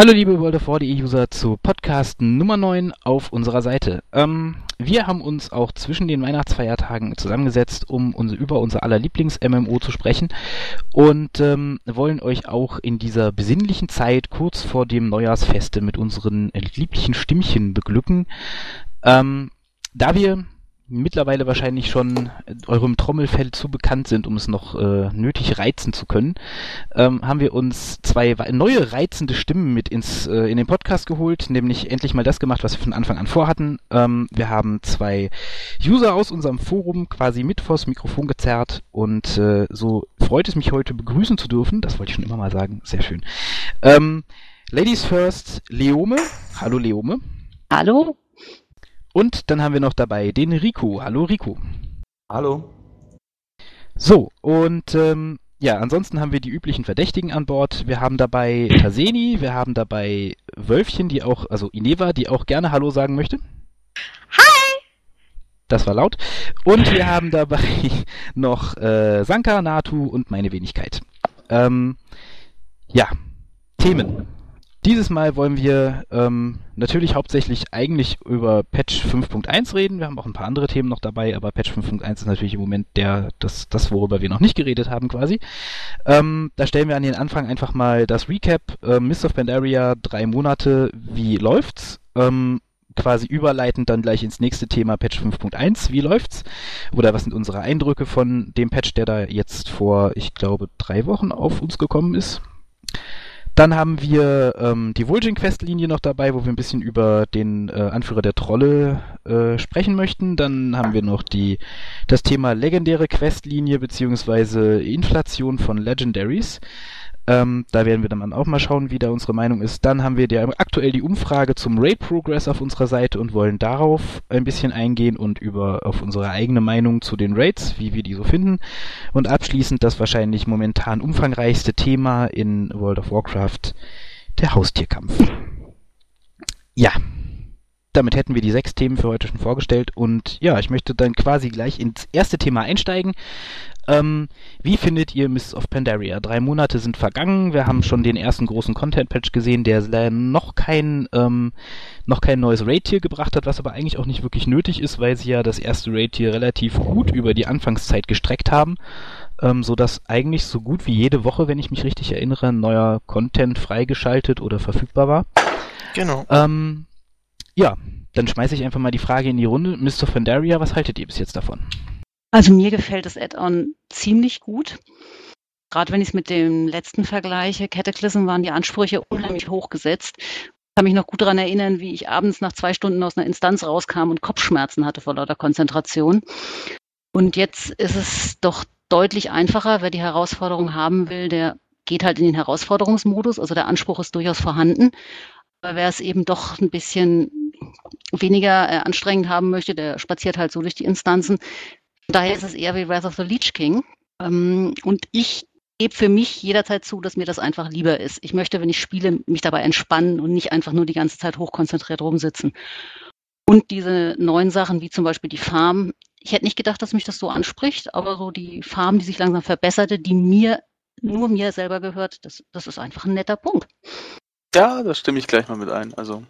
Hallo liebe World of User zu Podcast Nummer 9 auf unserer Seite. Ähm, wir haben uns auch zwischen den Weihnachtsfeiertagen zusammengesetzt, um uns, über unser aller Lieblings-MMO zu sprechen und ähm, wollen euch auch in dieser besinnlichen Zeit kurz vor dem Neujahrsfeste mit unseren lieblichen Stimmchen beglücken. Ähm, da wir mittlerweile wahrscheinlich schon eurem Trommelfell zu bekannt sind, um es noch äh, nötig reizen zu können, ähm, haben wir uns zwei neue reizende Stimmen mit ins äh, in den Podcast geholt, nämlich endlich mal das gemacht, was wir von Anfang an vorhatten. Ähm, wir haben zwei User aus unserem Forum quasi mit vors Mikrofon gezerrt und äh, so freut es mich heute begrüßen zu dürfen. Das wollte ich schon immer mal sagen. Sehr schön. Ähm, Ladies first, Leome. Hallo Leome. Hallo. Und dann haben wir noch dabei den Rico. Hallo Rico. Hallo. So, und ähm, ja, ansonsten haben wir die üblichen Verdächtigen an Bord. Wir haben dabei Taseni, wir haben dabei Wölfchen, die auch, also Ineva, die auch gerne Hallo sagen möchte. Hi! Das war laut. Und wir haben dabei noch äh, Sanka, Natu und meine Wenigkeit. Ähm, ja, Themen. Dieses Mal wollen wir ähm, natürlich hauptsächlich eigentlich über Patch 5.1 reden. Wir haben auch ein paar andere Themen noch dabei, aber Patch 5.1 ist natürlich im Moment der, das, das, worüber wir noch nicht geredet haben quasi. Ähm, da stellen wir an den Anfang einfach mal das Recap. Äh, Mist of Pandaria, drei Monate, wie läuft's? Ähm, quasi überleitend dann gleich ins nächste Thema Patch 5.1. Wie läuft's? Oder was sind unsere Eindrücke von dem Patch, der da jetzt vor, ich glaube, drei Wochen auf uns gekommen ist? Dann haben wir ähm, die Vulgin Quest-Linie noch dabei, wo wir ein bisschen über den äh, Anführer der Trolle äh, sprechen möchten. Dann haben wir noch die das Thema legendäre Quest-Linie beziehungsweise Inflation von Legendaries. Ähm, da werden wir dann auch mal schauen, wie da unsere Meinung ist. Dann haben wir die, aktuell die Umfrage zum Raid Progress auf unserer Seite und wollen darauf ein bisschen eingehen und über auf unsere eigene Meinung zu den Raids, wie wir die so finden. Und abschließend das wahrscheinlich momentan umfangreichste Thema in World of Warcraft, der Haustierkampf. Ja, damit hätten wir die sechs Themen für heute schon vorgestellt und ja, ich möchte dann quasi gleich ins erste Thema einsteigen. Ähm, wie findet ihr Mists of Pandaria? Drei Monate sind vergangen, wir haben schon den ersten großen Content-Patch gesehen, der noch kein, ähm, noch kein neues Raid-Tier gebracht hat, was aber eigentlich auch nicht wirklich nötig ist, weil sie ja das erste Raid-Tier relativ gut über die Anfangszeit gestreckt haben, ähm, sodass eigentlich so gut wie jede Woche, wenn ich mich richtig erinnere, neuer Content freigeschaltet oder verfügbar war. Genau. Ähm, ja, dann schmeiße ich einfach mal die Frage in die Runde. Mr. Pandaria, was haltet ihr bis jetzt davon? Also mir gefällt das Add-on ziemlich gut. Gerade wenn ich es mit dem letzten vergleiche, Cataclysm waren die Ansprüche unheimlich hochgesetzt. Ich kann mich noch gut daran erinnern, wie ich abends nach zwei Stunden aus einer Instanz rauskam und Kopfschmerzen hatte vor lauter Konzentration. Und jetzt ist es doch deutlich einfacher. Wer die Herausforderung haben will, der geht halt in den Herausforderungsmodus. Also der Anspruch ist durchaus vorhanden. Aber wer es eben doch ein bisschen weniger äh, anstrengend haben möchte, der spaziert halt so durch die Instanzen. Daher ist es eher wie Wrath of the Leech King. Ähm, und ich gebe für mich jederzeit zu, dass mir das einfach lieber ist. Ich möchte, wenn ich spiele, mich dabei entspannen und nicht einfach nur die ganze Zeit hochkonzentriert rumsitzen. Und diese neuen Sachen, wie zum Beispiel die Farm. Ich hätte nicht gedacht, dass mich das so anspricht, aber so die Farm, die sich langsam verbesserte, die mir, nur mir selber gehört, das, das ist einfach ein netter Punkt. Ja, da stimme ich gleich mal mit ein. Also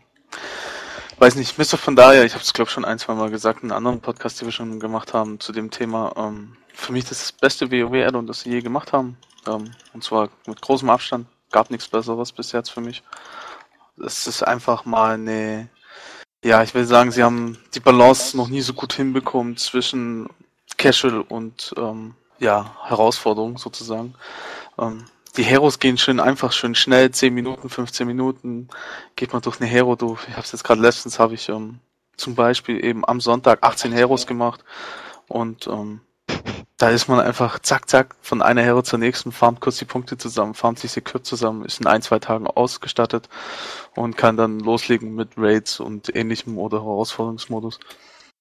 weiß nicht, Mr. von daher, ich habe es glaube schon ein, zwei Mal gesagt in anderen Podcasts, die wir schon gemacht haben zu dem Thema. Ähm, für mich das das beste WoW-Addon, das sie je gemacht haben. Ähm, und zwar mit großem Abstand. Gab nichts Besseres bis jetzt für mich. Es ist einfach mal eine, ja, ich will sagen, sie haben die Balance noch nie so gut hinbekommen zwischen Casual und ähm, ja, Herausforderung sozusagen. Ähm, die Heros gehen schön einfach, schön schnell, 10 Minuten, 15 Minuten geht man durch eine Hero durch. Ich habe es jetzt gerade letztens, habe ich ähm, zum Beispiel eben am Sonntag 18 Heros gemacht und ähm, da ist man einfach zack, zack, von einer Hero zur nächsten, farmt kurz die Punkte zusammen, farmt sich Secure zusammen, ist in ein, zwei Tagen ausgestattet und kann dann loslegen mit Raids und ähnlichem oder Herausforderungsmodus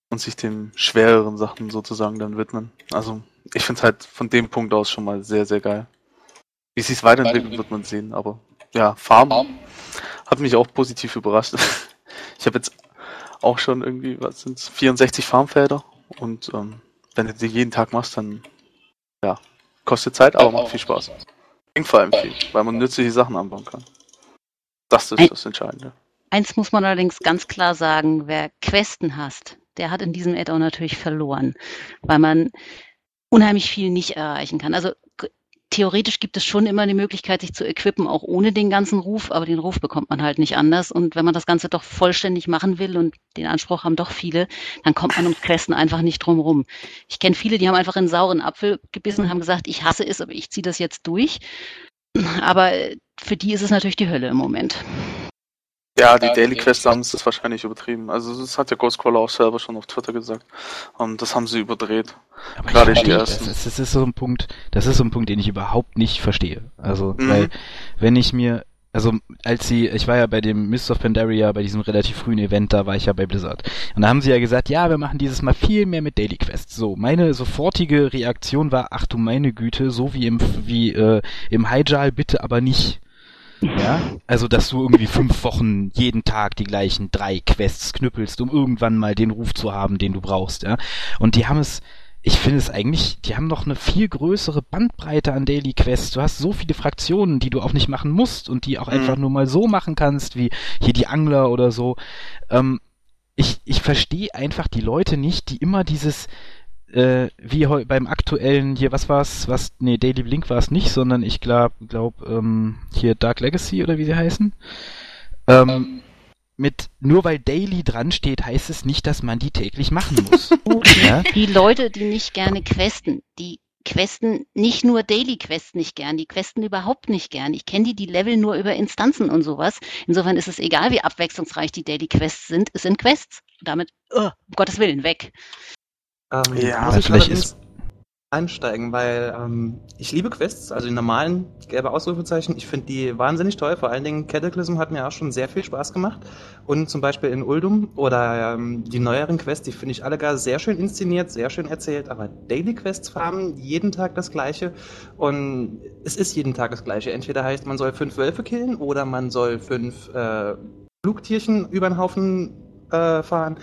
und sich den schwereren Sachen sozusagen dann widmen. Also ich finde halt von dem Punkt aus schon mal sehr, sehr geil. Wie sich weiterentwickelt, wird man sehen. Aber ja, Farm hat mich auch positiv überrascht. Ich habe jetzt auch schon irgendwie, was sind 64 Farmfelder und ähm, wenn du die jeden Tag machst, dann ja, kostet Zeit, aber macht viel Spaß. Bringt vor allem viel, weil man nützliche Sachen anbauen kann. Das ist das Entscheidende. Eins muss man allerdings ganz klar sagen, wer Questen hasst, der hat in diesem Add-on natürlich verloren, weil man unheimlich viel nicht erreichen kann. Also theoretisch gibt es schon immer die Möglichkeit, sich zu equippen, auch ohne den ganzen Ruf, aber den Ruf bekommt man halt nicht anders. Und wenn man das Ganze doch vollständig machen will und den Anspruch haben doch viele, dann kommt man ums Questen einfach nicht drum rum. Ich kenne viele, die haben einfach einen sauren Apfel gebissen und haben gesagt, ich hasse es, aber ich ziehe das jetzt durch. Aber für die ist es natürlich die Hölle im Moment. Ja, die Daily Quest haben es wahrscheinlich übertrieben. Also das hat ja Ghostcrawler auch selber schon auf Twitter gesagt. Und das haben sie überdreht. Aber Gerade die ersten. Das, das, ist so ein Punkt, das ist so ein Punkt, den ich überhaupt nicht verstehe. Also, mhm. weil, wenn ich mir, also als sie, ich war ja bei dem Mist of Pandaria, bei diesem relativ frühen Event, da war ich ja bei Blizzard. Und da haben sie ja gesagt, ja, wir machen dieses Mal viel mehr mit Daily Quests. So, meine sofortige Reaktion war, ach du meine Güte, so wie im, wie äh, im Hyjal bitte aber nicht. Ja, also dass du irgendwie fünf Wochen jeden Tag die gleichen drei Quests knüppelst, um irgendwann mal den Ruf zu haben, den du brauchst, ja. Und die haben es, ich finde es eigentlich, die haben noch eine viel größere Bandbreite an Daily Quests. Du hast so viele Fraktionen, die du auch nicht machen musst und die auch mhm. einfach nur mal so machen kannst, wie hier die Angler oder so. Ähm, ich, ich verstehe einfach die Leute nicht, die immer dieses, äh, wie beim aktuellen hier, was war's, was, nee, Daily Blink war es nicht, sondern ich glaube, glaub, ähm, hier Dark Legacy oder wie sie heißen. Ähm, ähm, mit, nur weil Daily dran steht, heißt es nicht, dass man die täglich machen muss. ja? Die Leute, die nicht gerne questen, die questen nicht nur Daily Quests nicht gern, die questen überhaupt nicht gern. Ich kenne die, die Level nur über Instanzen und sowas. Insofern ist es egal, wie abwechslungsreich die Daily Quests sind. Es sind Quests. Damit, oh, um Gottes Willen, weg. Ähm, ja, muss ich vielleicht ist einsteigen, weil ähm, ich liebe Quests, also die normalen gelbe Ausrufezeichen. Ich finde die wahnsinnig toll. Vor allen Dingen Cataclysm hat mir auch schon sehr viel Spaß gemacht. Und zum Beispiel in Uldum oder ähm, die neueren Quests, die finde ich alle gar sehr schön inszeniert, sehr schön erzählt. Aber Daily Quests haben jeden Tag das Gleiche. Und es ist jeden Tag das Gleiche. Entweder heißt, man soll fünf Wölfe killen oder man soll fünf äh, Flugtierchen über den Haufen äh, fahren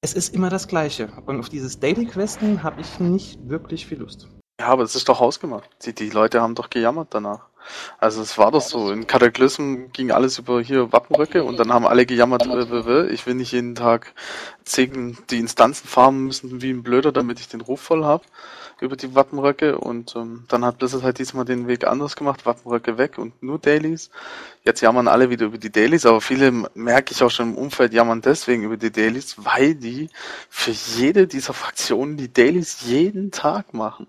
es ist immer das Gleiche. Und auf dieses Daily Questen habe ich nicht wirklich viel Lust. Ja, aber es ist doch ausgemacht. Die, die Leute haben doch gejammert danach. Also es war doch so, in Cataclysm ging alles über hier Wappenröcke und dann haben alle gejammert, äh, ich will nicht jeden Tag zehn, die Instanzen farmen müssen wie ein Blöder, damit ich den Ruf voll habe über die Wappenröcke und ähm, dann hat Blizzard halt diesmal den Weg anders gemacht, Wappenröcke weg und nur Dailies. Jetzt jammern alle wieder über die Dailies, aber viele merke ich auch schon im Umfeld jammern deswegen über die Dailies, weil die für jede dieser Fraktionen die Dailies jeden Tag machen.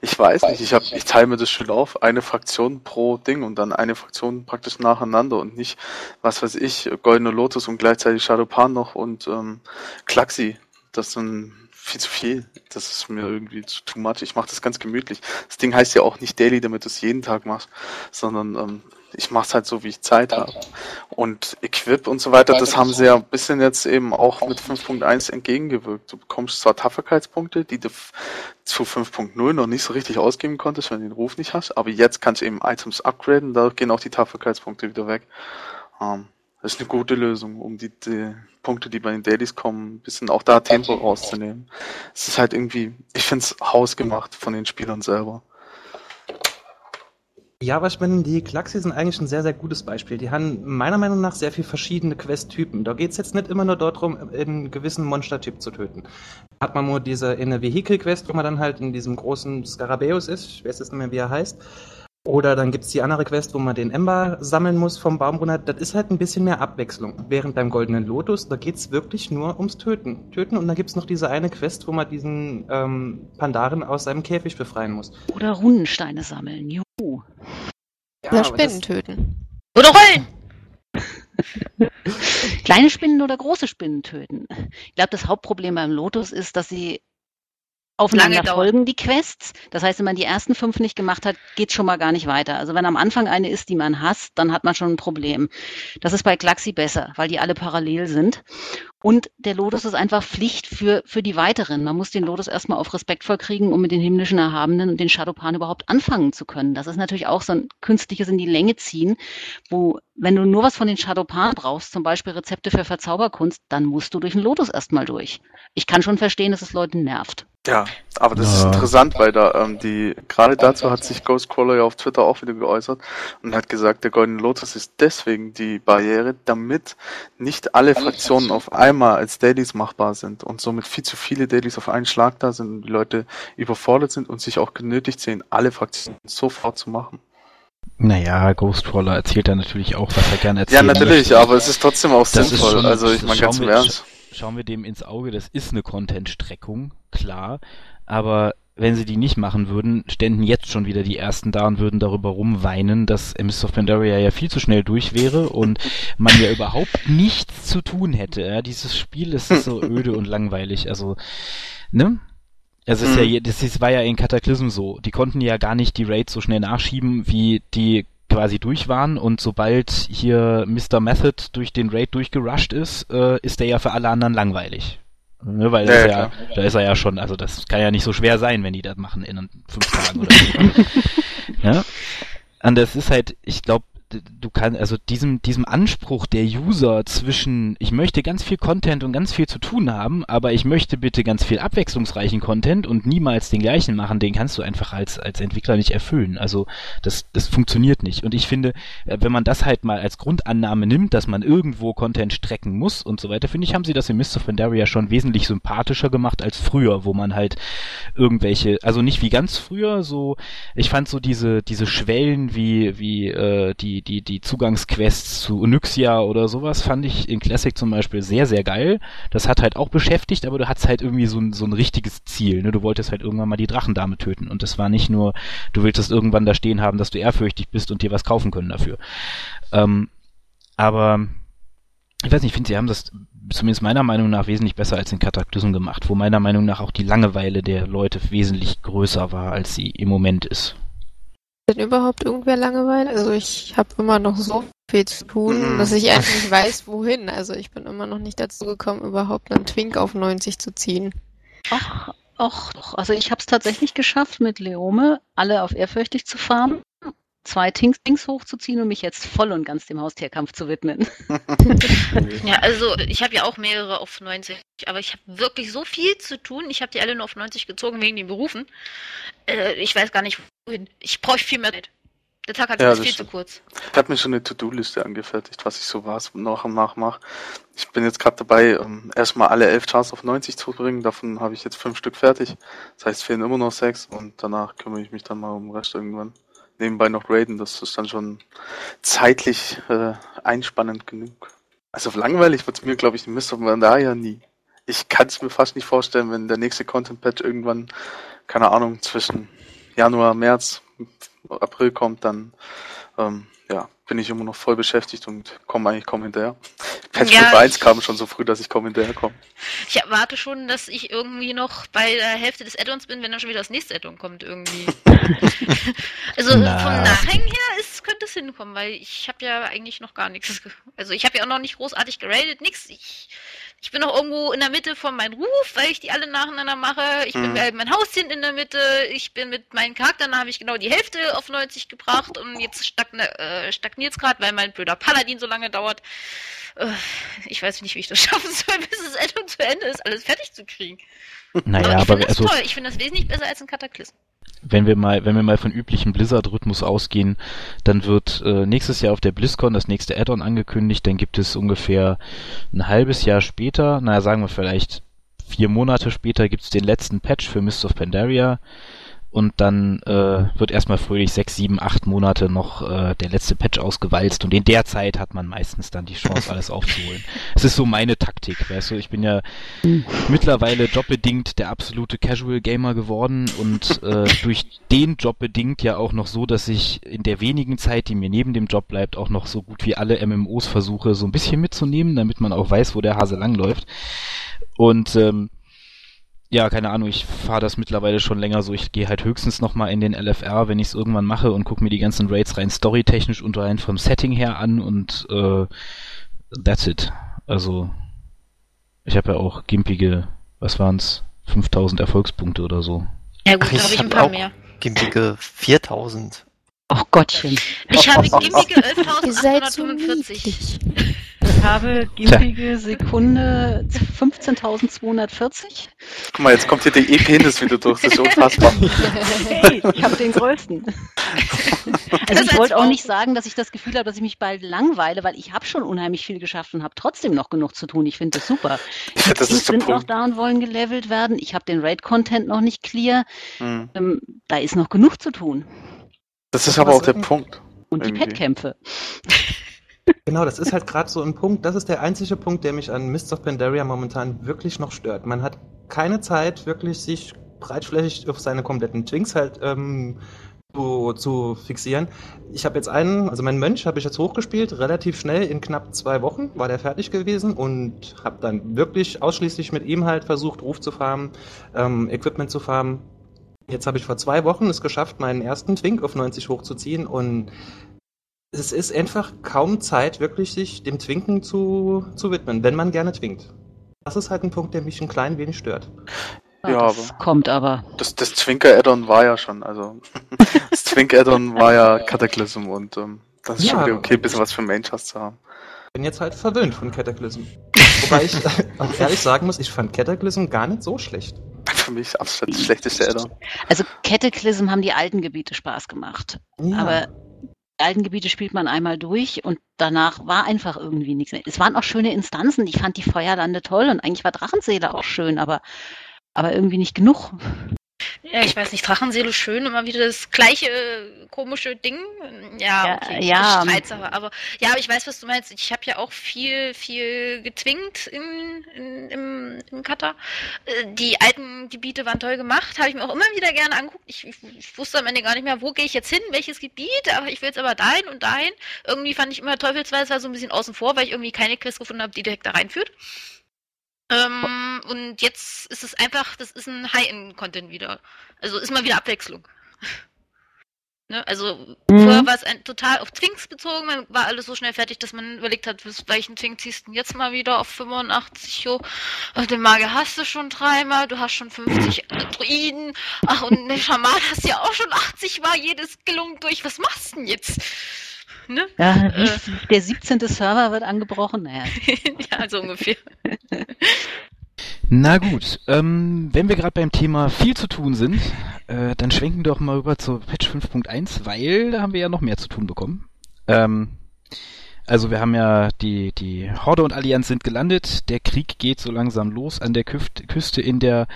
Ich weiß nicht, ich, hab, ich teile mir das schön auf, eine Fraktion pro Ding und dann eine Fraktion praktisch nacheinander und nicht, was weiß ich, Goldene Lotus und gleichzeitig Shadowpan noch und ähm, Klaxi. Das sind viel zu viel. Das ist mir irgendwie zu too much. Ich mache das ganz gemütlich. Das Ding heißt ja auch nicht daily, damit du es jeden Tag machst, sondern ähm, ich mache es halt so, wie ich Zeit habe. Und Equip und so weiter, das haben sie ja ein bisschen jetzt eben auch mit 5.1 entgegengewirkt. Du bekommst zwar Tapferkeitspunkte, die du zu 5.0 noch nicht so richtig ausgeben konntest, wenn du den Ruf nicht hast, aber jetzt kannst du eben Items upgraden, da gehen auch die Tapferkeitspunkte wieder weg. Ähm, das ist eine gute Lösung, um die, die Punkte, die bei den Dailies kommen, ein bisschen auch da Tempo rauszunehmen. Es ist halt irgendwie, ich finde es hausgemacht von den Spielern selber. Ja, aber ich meine, die Klaxi sind eigentlich ein sehr, sehr gutes Beispiel. Die haben meiner Meinung nach sehr viele verschiedene Quest-Typen. Da geht es jetzt nicht immer nur darum, einen gewissen Monstertyp zu töten. Hat man nur diese in der Vehicle-Quest, wo man dann halt in diesem großen Skarabäus ist, ich weiß jetzt nicht mehr, wie er heißt. Oder dann gibt es die andere Quest, wo man den Ember sammeln muss vom Baumbrunner. Das ist halt ein bisschen mehr Abwechslung. Während beim Goldenen Lotus, da geht es wirklich nur ums Töten. Töten und dann gibt es noch diese eine Quest, wo man diesen ähm, Pandaren aus seinem Käfig befreien muss. Oder Runensteine sammeln. Juhu. Ja, oder Spinnen töten. Oder rollen! Kleine Spinnen oder große Spinnen töten. Ich glaube, das Hauptproblem beim Lotus ist, dass sie aufeinander folgen die Quests. Das heißt, wenn man die ersten fünf nicht gemacht hat, geht schon mal gar nicht weiter. Also wenn am Anfang eine ist, die man hasst, dann hat man schon ein Problem. Das ist bei Klaxi besser, weil die alle parallel sind. Und der Lotus ist einfach Pflicht für, für die weiteren. Man muss den Lotus erstmal auf respektvoll kriegen, um mit den himmlischen Erhabenen und den Shadowpan überhaupt anfangen zu können. Das ist natürlich auch so ein künstliches in die Länge ziehen, wo, wenn du nur was von den Shadowpan brauchst, zum Beispiel Rezepte für Verzauberkunst, dann musst du durch den Lotus erstmal durch. Ich kann schon verstehen, dass es Leuten nervt. Ja, aber das ja. ist interessant, weil da ähm, die gerade dazu hat sich Ghostcrawler ja auf Twitter auch wieder geäußert und hat gesagt, der Golden Lotus ist deswegen die Barriere, damit nicht alle Fraktionen auf einmal als Dailies machbar sind und somit viel zu viele Dailies auf einen Schlag da sind und die Leute überfordert sind und sich auch genötigt sehen, alle Fraktionen sofort zu machen. Naja, Ghostcrawler erzählt da natürlich auch, was er gerne erzählt. Ja, natürlich, möchte. aber es ist trotzdem auch das sinnvoll. Schon, also ich meine ganz im Ernst schauen wir dem ins Auge, das ist eine Content-Streckung, klar, aber wenn sie die nicht machen würden, ständen jetzt schon wieder die ersten da und würden darüber rumweinen, dass Mist of Pandaria ja viel zu schnell durch wäre und man ja überhaupt nichts zu tun hätte. Ja, dieses Spiel ist so öde und langweilig. Also, ne? Es ist mhm. ja, das war ja in Cataclysm so. Die konnten ja gar nicht die Raids so schnell nachschieben, wie die quasi durch waren und sobald hier Mr. Method durch den Raid durchgerusht ist, äh, ist der ja für alle anderen langweilig. Ne, weil ja, ja, da ist er ja schon, also das kann ja nicht so schwer sein, wenn die das machen in fünf Tagen oder so. ja? Und das ist halt, ich glaube, du kannst, also diesem, diesem Anspruch der User zwischen, ich möchte ganz viel Content und ganz viel zu tun haben, aber ich möchte bitte ganz viel abwechslungsreichen Content und niemals den gleichen machen, den kannst du einfach als, als Entwickler nicht erfüllen. Also das, das funktioniert nicht. Und ich finde, äh, wenn man das halt mal als Grundannahme nimmt, dass man irgendwo Content strecken muss und so weiter, finde ich, haben sie das in Mist of Pandaria schon wesentlich sympathischer gemacht als früher, wo man halt irgendwelche, also nicht wie ganz früher, so, ich fand so diese, diese Schwellen wie, wie, äh, die die, die, Zugangsquests zu Onyxia oder sowas fand ich in Classic zum Beispiel sehr, sehr geil. Das hat halt auch beschäftigt, aber du hattest halt irgendwie so ein, so ein richtiges Ziel. Ne? Du wolltest halt irgendwann mal die Drachendame töten und das war nicht nur, du willst irgendwann da stehen haben, dass du ehrfürchtig bist und dir was kaufen können dafür. Ähm, aber ich weiß nicht, ich finde, sie haben das zumindest meiner Meinung nach wesentlich besser als in Cataclysm gemacht, wo meiner Meinung nach auch die Langeweile der Leute wesentlich größer war, als sie im Moment ist denn überhaupt irgendwer Langeweile? Also ich habe immer noch so viel zu tun, mhm. dass ich einfach nicht weiß, wohin. Also ich bin immer noch nicht dazu gekommen, überhaupt einen Twink auf 90 zu ziehen. Ach, ach doch. Also ich habe es tatsächlich geschafft, mit Leome alle auf ehrfürchtig zu farmen zwei Tings hochzuziehen und mich jetzt voll und ganz dem Haustierkampf zu widmen. ja, also ich habe ja auch mehrere auf 90, aber ich habe wirklich so viel zu tun. Ich habe die alle nur auf 90 gezogen wegen den Berufen. Äh, ich weiß gar nicht, wohin. Ich bräuchte viel mehr Zeit. Der Tag hat ja, viel zu kurz. Ich habe mir schon eine To-Do-Liste angefertigt, was ich so was noch und nach mache. Ich bin jetzt gerade dabei, um, ähm, erstmal alle elf Tasks auf 90 zu bringen. Davon habe ich jetzt fünf Stück fertig. Das heißt, fehlen immer noch sechs und danach kümmere ich mich dann mal um den Rest irgendwann nebenbei noch raiden, das ist dann schon zeitlich äh, einspannend genug. Also langweilig wird es mir, glaube ich, in Mr. Mandaya nie. Ich kann es mir fast nicht vorstellen, wenn der nächste Content Patch irgendwann, keine Ahnung, zwischen Januar, März, April kommt, dann ähm, ja, bin ich immer noch voll beschäftigt und komme eigentlich kaum hinterher. Patch ja, 1 kam schon so früh, dass ich kaum hinterher komme. Ich erwarte schon, dass ich irgendwie noch bei der Hälfte des Addons bin, wenn dann schon wieder das nächste Addon kommt irgendwie. also Na. vom Nachhängen her ist, könnte es hinkommen, weil ich habe ja eigentlich noch gar nichts. Also ich habe ja auch noch nicht großartig geradet, nix. Ich ich bin noch irgendwo in der Mitte von meinem Ruf, weil ich die alle nacheinander mache. Ich bin mhm. mein Hauschen in der Mitte. Ich bin mit meinen Charakteren, habe ich genau die Hälfte auf 90 gebracht und jetzt stagn äh, stagniert es gerade, weil mein blöder Paladin so lange dauert. Äh, ich weiß nicht, wie ich das schaffen soll, bis das Ende zu Ende ist, alles fertig zu kriegen. Naja, aber ich finde das also, toll. Ich finde das wesentlich besser als ein Kataklysm wenn wir mal, wenn wir mal von üblichem Blizzard-Rhythmus ausgehen, dann wird äh, nächstes Jahr auf der BlizzCon das nächste Add-on angekündigt, dann gibt es ungefähr ein halbes Jahr später, naja, sagen wir vielleicht vier Monate später gibt's den letzten Patch für Mist of Pandaria und dann äh, wird erstmal fröhlich sechs, sieben, acht Monate noch äh, der letzte Patch ausgewalzt und in der Zeit hat man meistens dann die Chance, alles aufzuholen. Es ist so meine Taktik, weißt du, ich bin ja mittlerweile jobbedingt der absolute Casual Gamer geworden und äh, durch den Job bedingt ja auch noch so, dass ich in der wenigen Zeit, die mir neben dem Job bleibt, auch noch so gut wie alle MMOs versuche, so ein bisschen mitzunehmen, damit man auch weiß, wo der Hase langläuft. Und ähm, ja, keine Ahnung, ich fahre das mittlerweile schon länger so. Ich gehe halt höchstens nochmal in den LFR, wenn ich es irgendwann mache und gucke mir die ganzen Raids rein storytechnisch und rein vom Setting her an und äh, that's it. Also ich habe ja auch gimpige, was waren's, 5000 Erfolgspunkte oder so. Ja gut, da habe ich ein paar mehr. Gimpige 4000. Ach Gottchen. Ich habe gimpige 11.845. Ich habe gimpige Sekunde 15.240. Guck mal, jetzt kommt hier der E-Penis wieder durch. Das ist unfassbar. Hey, ich habe den größten. Also ich wollte auch nicht sagen, dass ich das Gefühl habe, dass ich mich bald langweile, weil ich habe schon unheimlich viel geschafft und habe trotzdem noch genug zu tun. Ich finde das super. Ich find, das Die ist sind noch da und wollen gelevelt werden. Ich habe den Raid-Content noch nicht clear. Hm. Ähm, da ist noch genug zu tun. Das ist aber auch der Punkt. Und die Irgendwie. Pet-Kämpfe. Genau, das ist halt gerade so ein Punkt, das ist der einzige Punkt, der mich an Mists of Pandaria momentan wirklich noch stört. Man hat keine Zeit, wirklich sich breitflächig auf seine kompletten Twinks halt ähm, zu, zu fixieren. Ich habe jetzt einen, also meinen Mönch habe ich jetzt hochgespielt, relativ schnell, in knapp zwei Wochen war der fertig gewesen und habe dann wirklich ausschließlich mit ihm halt versucht, Ruf zu farmen, ähm, Equipment zu farmen. Jetzt habe ich vor zwei Wochen es geschafft, meinen ersten Twink auf 90 hochzuziehen und es ist einfach kaum Zeit, wirklich sich dem Twinken zu, zu widmen, wenn man gerne twinkt. Das ist halt ein Punkt, der mich ein klein wenig stört. Ja, das kommt aber. Das, das Twinker-Add-on war ja schon, also das Twink-Add-on war ja Cataclysm und ähm, das ist Ja, schon wieder aber- okay, ein bisschen was für Main-Chast zu haben. Bin jetzt halt verwöhnt von Cataclysm. Wobei ich auch ehrlich sagen muss, ich fand Cataclysm gar nicht so schlecht. Für mich absolut das schlechteste Add-on. Also Cataclysm haben die alten Gebiete Spaß gemacht. Ja. Aber alten Gebiete spielt man einmal durch und danach war einfach irgendwie nichts mehr. Es waren auch schöne Instanzen. Ich fand die Feuerlande toll und eigentlich war Drachenseele auch schön, aber, aber irgendwie nicht genug. Ja, ich weiß nicht, Drachenseele schön, immer wieder das gleiche äh, komische Ding. Ja, Ja, okay, ja. ich streit's aber, ja, ich weiß, was du meinst. Ich habe ja auch viel, viel getwinkt in, in, im, im Cutter. Äh, Die alten Gebiete waren toll gemacht, habe ich mir auch immer wieder gerne angeguckt. Ich, ich, ich wusste am Ende gar nicht mehr, wo gehe ich jetzt hin, welches Gebiet, aber ich will jetzt aber dahin und dahin. Irgendwie fand ich immer Teufelsweise so ein bisschen außen vor, weil ich irgendwie keine Quest gefunden habe, die direkt da reinführt. Ähm, und jetzt ist es einfach, das ist ein High-End-Content wieder. Also ist mal wieder Abwechslung. ne? Also Mhm. vorher war es ein, total auf Twinks bezogen, man war alles so schnell fertig, dass man überlegt hat, bis welchen Twink ziehst du denn jetzt mal wieder auf 85 hoch. Ach, den Magier hast du schon dreimal, du hast schon 50 Druiden. Ach, und den Schaman hast du ja auch schon 80 Mal jedes gelungen durch. Was machst du denn jetzt? Ne? Ja, Äh. der 17. Server wird angebrochen. Naja. ja, so ungefähr. Na gut, ähm, wenn wir gerade beim Thema viel zu tun sind, äh, dann schwenken wir doch mal rüber zu Patch 5.1, weil da haben wir ja noch mehr zu tun bekommen. Ähm, also wir haben ja die, die Horde und Allianz sind gelandet, der Krieg geht so langsam los an der Küft, Küste in der,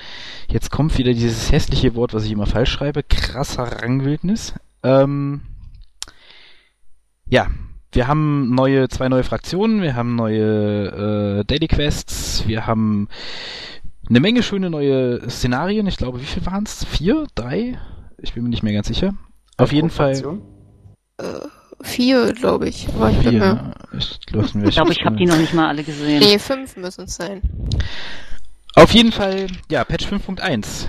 jetzt kommt wieder dieses hässliche Wort, was ich immer falsch schreibe, krasser Rangwildnis. Ähm, ja, wir haben neue, zwei neue Fraktionen, wir haben neue äh, Daily Quests, wir haben eine Menge schöne neue Szenarien. Ich glaube, wie viel waren es? Vier? Drei? Ich bin mir nicht mehr ganz sicher. Auf jeden Fall? Äh, vier, glaube ich. Aber ich vier. Ich, lassen wir Ich glaube, ich habe die noch nicht mal alle gesehen. Nee, fünf müssen es sein. Auf jeden Fall, ja, Patch 5.1.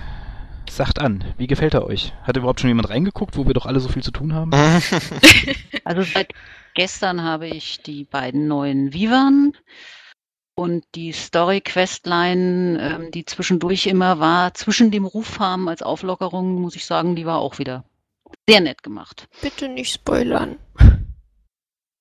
Sagt an, wie gefällt er euch? Hat überhaupt schon jemand reingeguckt, wo wir doch alle so viel zu tun haben? Also seit gestern habe ich die beiden neuen Vivan und die Story-Questline, ähm, die zwischendurch immer war, zwischen dem Ruffarmen als Auflockerung, muss ich sagen, die war auch wieder sehr nett gemacht. Bitte nicht spoilern.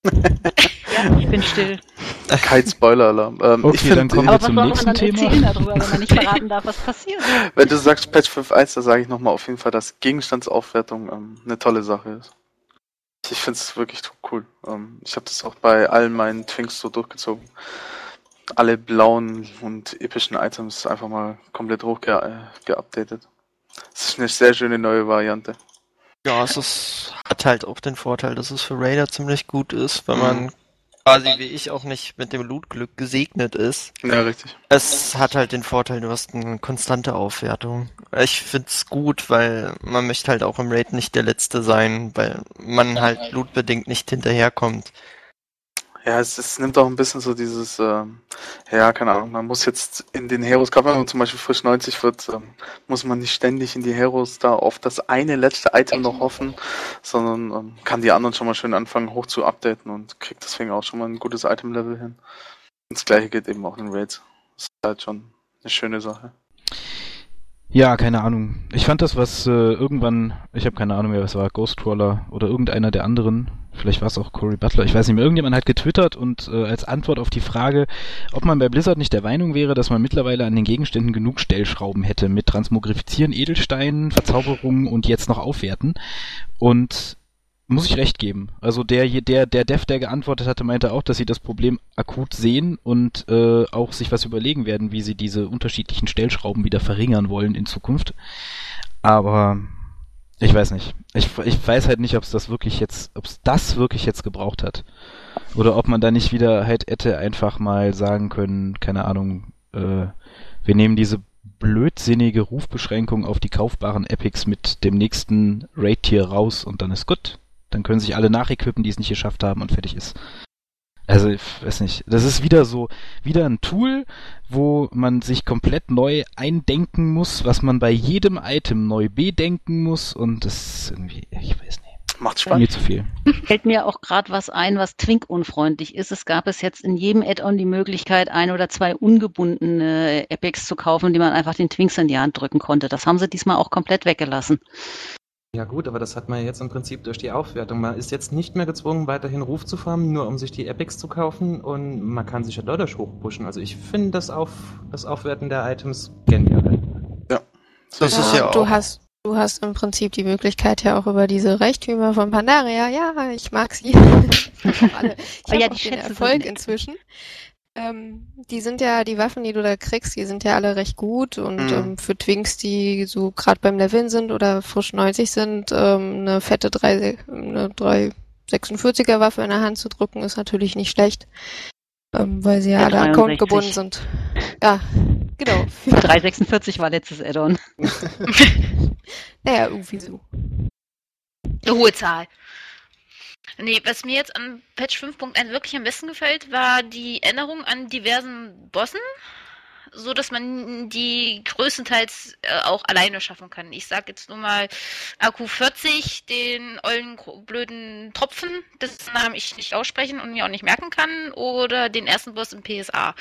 Ja, ich bin still. Kein Spoiler-Alarm. Ähm, Okay, ich find, dann kommen Aber wir was zum soll man nächsten dann Thema. erzählen darüber, wenn man nicht verraten darf, was passiert? Wenn du sagst Patch 5.1, da sage ich nochmal auf jeden Fall, dass Gegenstandsaufwertung ähm, eine tolle Sache ist. Ich finde es wirklich cool. Ähm, ich habe das auch bei allen meinen Twinks so durchgezogen. Alle blauen und epischen Items einfach mal komplett hochgeupdatet. Das ist eine sehr schöne neue Variante. Ja, es ist, hat halt auch den Vorteil, dass es für Raider ziemlich gut ist, wenn Mhm. man quasi wie ich auch nicht mit dem Lootglück gesegnet ist. Ja, richtig. Es hat halt den Vorteil, du hast eine konstante Aufwertung. Ich find's gut, weil man möchte halt auch im Raid nicht der Letzte sein, weil man halt lootbedingt nicht hinterherkommt. Ja, es, es nimmt auch ein bisschen so dieses, ähm, ja, keine Ahnung, man muss jetzt in den Heroes, gerade wenn man zum Beispiel frisch 90 wird, ähm, muss man nicht ständig in die Heroes da auf das eine letzte Item noch hoffen, sondern ähm, kann die anderen schon mal schön anfangen hoch zu updaten und kriegt deswegen auch schon mal ein gutes Item-Level hin. Und das gleiche geht eben auch in Raids. Das ist halt schon eine schöne Sache. Ja, keine Ahnung. Ich fand das, was äh, irgendwann, ich habe keine Ahnung mehr, was war, Ghostcrawler oder irgendeiner der anderen, vielleicht war es auch Cory Butler, ich weiß nicht mehr, irgendjemand hat getwittert und äh, als Antwort auf die Frage, ob man bei Blizzard nicht der Meinung wäre, dass man mittlerweile an den Gegenständen genug Stellschrauben hätte mit Transmogrifizieren, Edelsteinen, Verzauberungen und jetzt noch Aufwerten. Und muss ich recht geben. Also der der der Dev, der geantwortet hatte, meinte auch, dass sie das Problem akut sehen und äh, auch sich was überlegen werden, wie sie diese unterschiedlichen Stellschrauben wieder verringern wollen in Zukunft. Aber ich weiß nicht. Ich, ich weiß halt nicht, ob es das wirklich jetzt, ob es das wirklich jetzt gebraucht hat. Oder ob man da nicht wieder halt hätte einfach mal sagen können, keine Ahnung, äh, wir nehmen diese blödsinnige Rufbeschränkung auf die kaufbaren Epics mit dem nächsten Raid-Tier raus und dann ist gut. Dann können sich alle nachequippen, die es nicht geschafft haben und fertig ist. Also, ich weiß nicht. Das ist wieder so, wieder ein Tool, wo man sich komplett neu eindenken muss, was man bei jedem Item neu bedenken muss und das ist irgendwie, ich weiß nicht. Macht spannend. Mir zu viel. Fällt mir auch gerade was ein, was Twink-unfreundlich ist. Es gab es jetzt in jedem Add-on die Möglichkeit, ein oder zwei ungebundene Epics zu kaufen, die man einfach den Twinks in die Hand drücken konnte. Das haben sie diesmal auch komplett weggelassen. Ja gut, aber das hat man jetzt im Prinzip durch die Aufwertung. Man ist jetzt nicht mehr gezwungen, weiterhin Ruf zu farmen, nur um sich die Epics zu kaufen und man kann sich ja dadurch hochpushen. Also ich finde das, Auf, das Aufwerten der Items genial. Ja. Das ist ja auch. Du hast, du hast im Prinzip die Möglichkeit ja auch über diese Reichtümer von Pandaria. Ja, ich mag sie. Ich Oh ja, habe die auch den Erfolg inzwischen. Ähm, die sind ja, die Waffen, die du da kriegst, die sind ja alle recht gut und Mhm. ähm, für Twinks, die so gerade beim Leveln sind oder frisch 90 sind, ähm, eine fette 3, eine 346er Waffe in der Hand zu drücken, ist natürlich nicht schlecht. Ähm, weil sie ja Ja, alle 63. accountgebunden sind. Ja, genau. 346 war letztes Add-on. Naja, irgendwie so. Eine hohe Zahl. Nee, was mir jetzt an Patch 5.1 wirklich am besten gefällt, war die Änderung an diversen Bossen, so dass man die größtenteils äh, auch alleine schaffen kann. Ich sag jetzt nur mal AQ40, den ollen blöden Tropfen, dessen Namen ich nicht aussprechen und mir auch nicht merken kann, oder den ersten Boss im PSA.